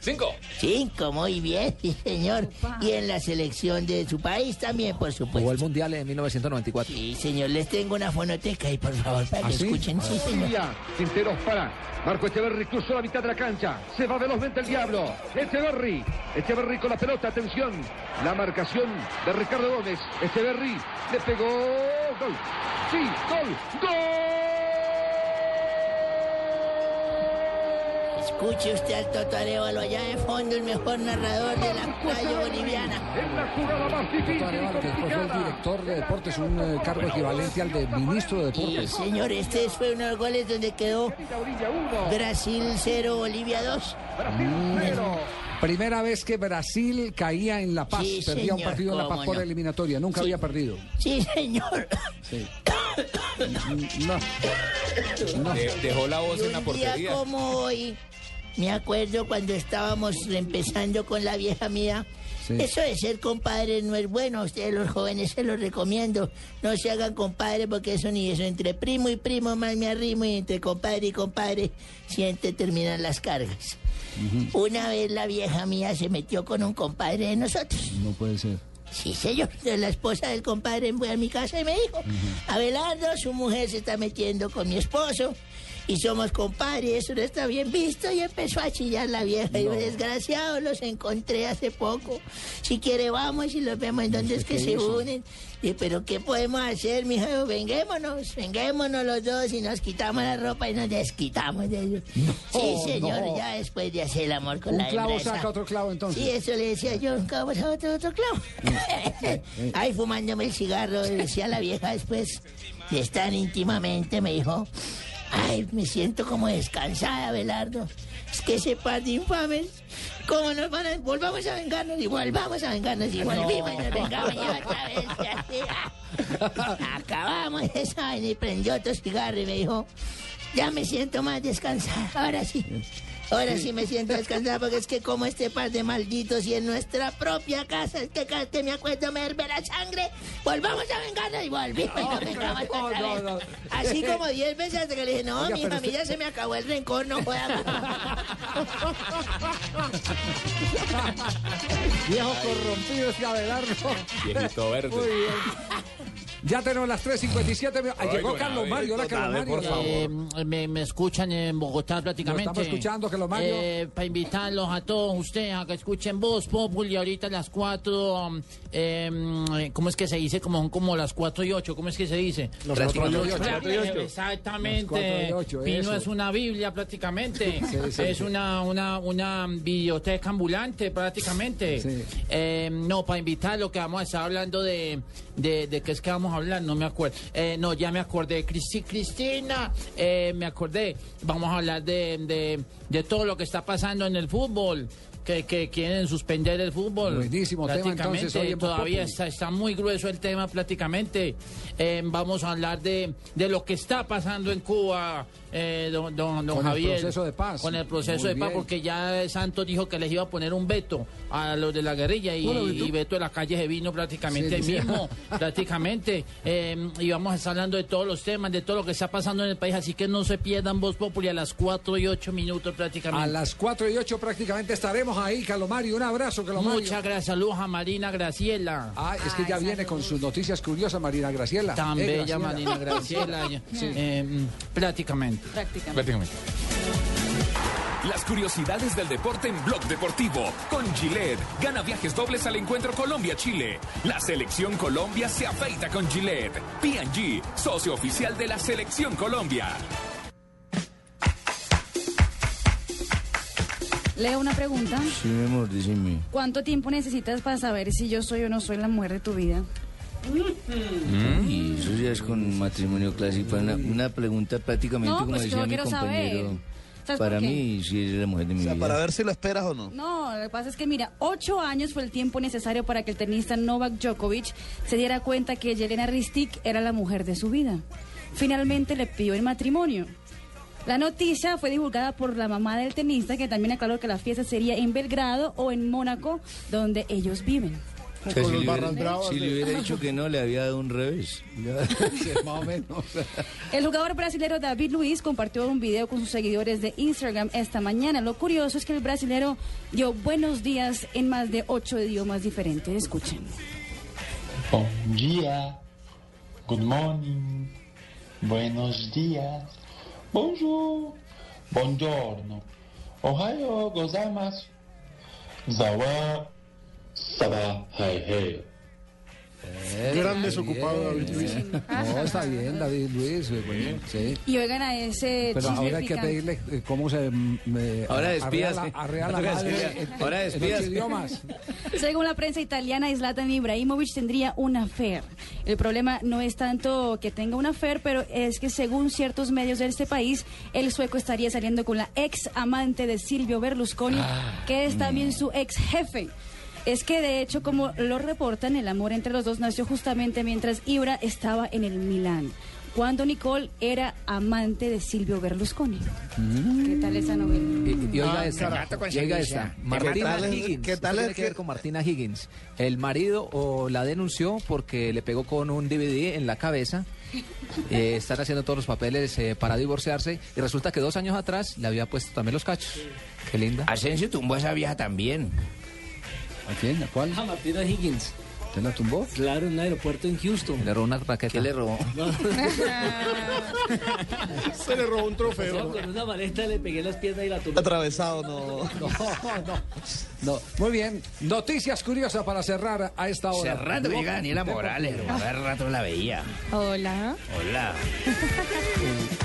Cinco. Cinco, muy bien, sí, señor. Y en la selección de su país también, por supuesto. Jugó el Mundial en 1994. Sí, señor, les tengo una fonoteca ahí, por favor, para que ¿Ah, sí? escuchen. Sí, señor. Quinteros para. Marco Echeverri cruzó la mitad de la cancha. Se va velozmente el diablo. Echeverri. Echeverri con la pelota. Atención. La marcación de Ricardo Gómez. Echeverri le pegó. Gol. Sí, gol. Escuche usted al Toto Arevalo allá de fondo, el mejor narrador de la playa boliviana. Toto Arevalo, que después fue el director de deportes, un eh, cargo equivalente al de ministro de deportes. señor, este fue uno de los goles donde quedó Brasil 0, Bolivia 2. Mm. Primera vez que Brasil caía en La Paz, Sí, perdía un partido en La Paz por no. eliminatoria, nunca Sí. había perdido. Sí, señor. Sí. No. No. De- dejó la voz Y en la un día portería. como hoy, me acuerdo cuando estábamos empezando con la vieja mía. Sí. Eso de ser compadre no es bueno, a ustedes los jóvenes se los recomiendo. No se hagan compadre porque eso ni eso. Entre primo y primo más me arrimo y entre compadre y compadre siempre terminan las cargas. Una vez la vieja mía se metió con un compadre de nosotros. No puede ser. Sí, señor. La esposa del compadre fue a mi casa y me dijo, Abelardo, su mujer se está metiendo con mi esposo y somos compadres, eso no está bien visto. Y empezó a chillar la vieja. Y yo, desgraciado, los encontré hace poco. Si quiere, vamos y los vemos en donde es que ¿qué se unen. Y, pero ¿qué podemos hacer, mija? Venguémonos, venguémonos los dos y nos quitamos la ropa y nos desquitamos de ellos. sí, señor, no. ya después de hacer el amor con Un la clavo saca otro clavo entonces. Sí, eso le decía yo, un clavo saca otro, otro clavo. Ay, fumándome el cigarro, decía la vieja después de estar íntimamente, me dijo, ay, me siento como descansada, Belardo. Es que ese par de infames, ¿cómo nos van a... Volvamos a vengarnos y volvamos a vengarnos y volvimos y nos vengamos y otra vez. Acabamos esa y prendió otro cigarro y me dijo, ya me siento más descansada, ahora sí. Ahora sí me siento descansada porque es que como este par de malditos y en nuestra propia casa es que cada que me acuerdo me herve la sangre, volvamos a vengarnos y volvimos y nos vengamos otra vez. Así como diez veces hasta que le dije, no, Oiga, mi pero familia se me acabó el rencor, no joda. Viejo corrompido este Abelardo. Viejito verde. Muy bien. Ya tenemos las 3.57. mi- Ah, Llegó Carlos Mario. Hola, Carlos Mario. Eh, me, me escuchan en Bogotá prácticamente. Lo estamos escuchando, Carlos Mario. Eh, para invitarlos a todos ustedes a que escuchen Voz Populi ahorita a las 4. eh, ¿Cómo es que se dice? Como son como las 4 y 8. ¿Cómo es que se dice? Las cuatro y ocho. Prácticamente, Las cuatro Exactamente. y ocho, Pino es una Biblia prácticamente. Sí, sí, es sí. una, una, una biblioteca ambulante prácticamente. Sí. Eh, no, para invitarlo que vamos a estar hablando de, de, de qué es que vamos a hablar, no me acuerdo. Eh, no, ya me acordé. Cristi, Cristina, eh, me acordé. Vamos a hablar de, de, de todo lo que está pasando en el fútbol. Que, que quieren suspender el fútbol. Buenísimo tema, Prácticamente, entonces, hoy en Voz Todavía está, está muy grueso el tema prácticamente. Eh, vamos a hablar de, de lo que está pasando en Cuba, eh, don, don, don Con el Javier. proceso de paz. Con el proceso Muy de paz, bien. porque ya Santos dijo que les iba a poner un veto a los de la guerrilla y, Beto de la calle se vino prácticamente Sí, mismo, prácticamente. Eh, y vamos a estar hablando de todos los temas, de todo lo que está pasando en el país, así que no se pierdan Voz Populi a las 4 y 8 minutos prácticamente. A las 4 y 8 prácticamente estaremos ahí, Carlos Mario. Un abrazo, Carlos Mario. Muchas gracias, saludos a Marina Graciela. Ah, es que ya viene con sus noticias curiosas, Marina Graciela. Tan Eh, bella Graciela. Marina Graciela. eh, mm, prácticamente. Prácticamente. Las curiosidades del deporte en Blog Deportivo. Con Gillette. Gana viajes dobles al encuentro Colombia-Chile. La selección Colombia se afeita con Gillette. PG, socio oficial de la selección Colombia. Leo una pregunta. Sí, mi amor, decime. ¿Cuánto tiempo necesitas para saber si yo soy o no soy la mujer de tu vida? Y eso ya es con matrimonio clásico. Una, una pregunta prácticamente, No, como pues yo decía mi quiero saber. compañero. ¿Sabes Para mí, sí es la mujer de mi vida. Para ver si lo esperas o no. No, lo que pasa es que, mira, ocho años fue el tiempo necesario para que el tenista Novak Djokovic se diera cuenta que Yelena Ristic era la mujer de su vida. Finalmente le pidió el matrimonio. La noticia fue divulgada por la mamá del tenista, que también aclaró que la fiesta sería en Belgrado o en Mónaco, donde ellos viven. O sea, Con si, los le hubiera, bravas si de- le hubiera dicho que no, le había dado un revés. Más o menos. El jugador brasileño David Luiz compartió un video con sus seguidores de Instagram esta mañana. Lo curioso es que el brasilero dio buenos días en más de ocho idiomas diferentes. Escuchen. Bom dia, good morning, buenos días, bonjour, buongiorno, ohayo gozaimasu, zawa, hey. Gran desocupado David Luiz. bien. No, está bien, David Luis. eh, bueno, sí. Y oigan a ese Pero ahora hay que pedirle eh, cómo se. eh, Ahora arrea despídase. la- arrea la Ahora madre en- Ahora despídase. idiomas. Según la prensa italiana, Zlatan Ibrahimovic tendría una affair. El problema no es tanto que tenga una affair, pero es que según ciertos medios de este país, el sueco estaría saliendo con la ex amante de Silvio Berlusconi, que es también su ex jefe. Es que de hecho, como lo reportan, el amor entre los dos nació justamente mientras Ibra estaba en el Milán, cuando Nicole era amante de Silvio Berlusconi. ¿Qué tal esa novela? Y, y oiga Ah, esta, carajo, con y oiga esta, ¿Qué Martina Higgins. qué tal ¿Qué es tiene que que- ver con Martina Higgins? El marido o la denunció porque le pegó con un DVD en la cabeza. Eh, están haciendo todos los papeles eh, para divorciarse y resulta que dos años atrás le había puesto también los cachos. Qué linda. Asensio tumbó a esa vieja también. ¿A quién? ¿A cuál? A Martina Higgins. ¿Te la tumbó? Claro, en un aeropuerto en Houston. Le robó una raqueta. ¿Qué le robó? Se le robó un trofeo. Con una maleta le pegué las piernas y la tumbé. Atravesado, no. No, no, no. Muy bien. Noticias curiosas para cerrar a esta hora. Hace rato llega Daniela Morales, hace rato la veía. Hola. Hola.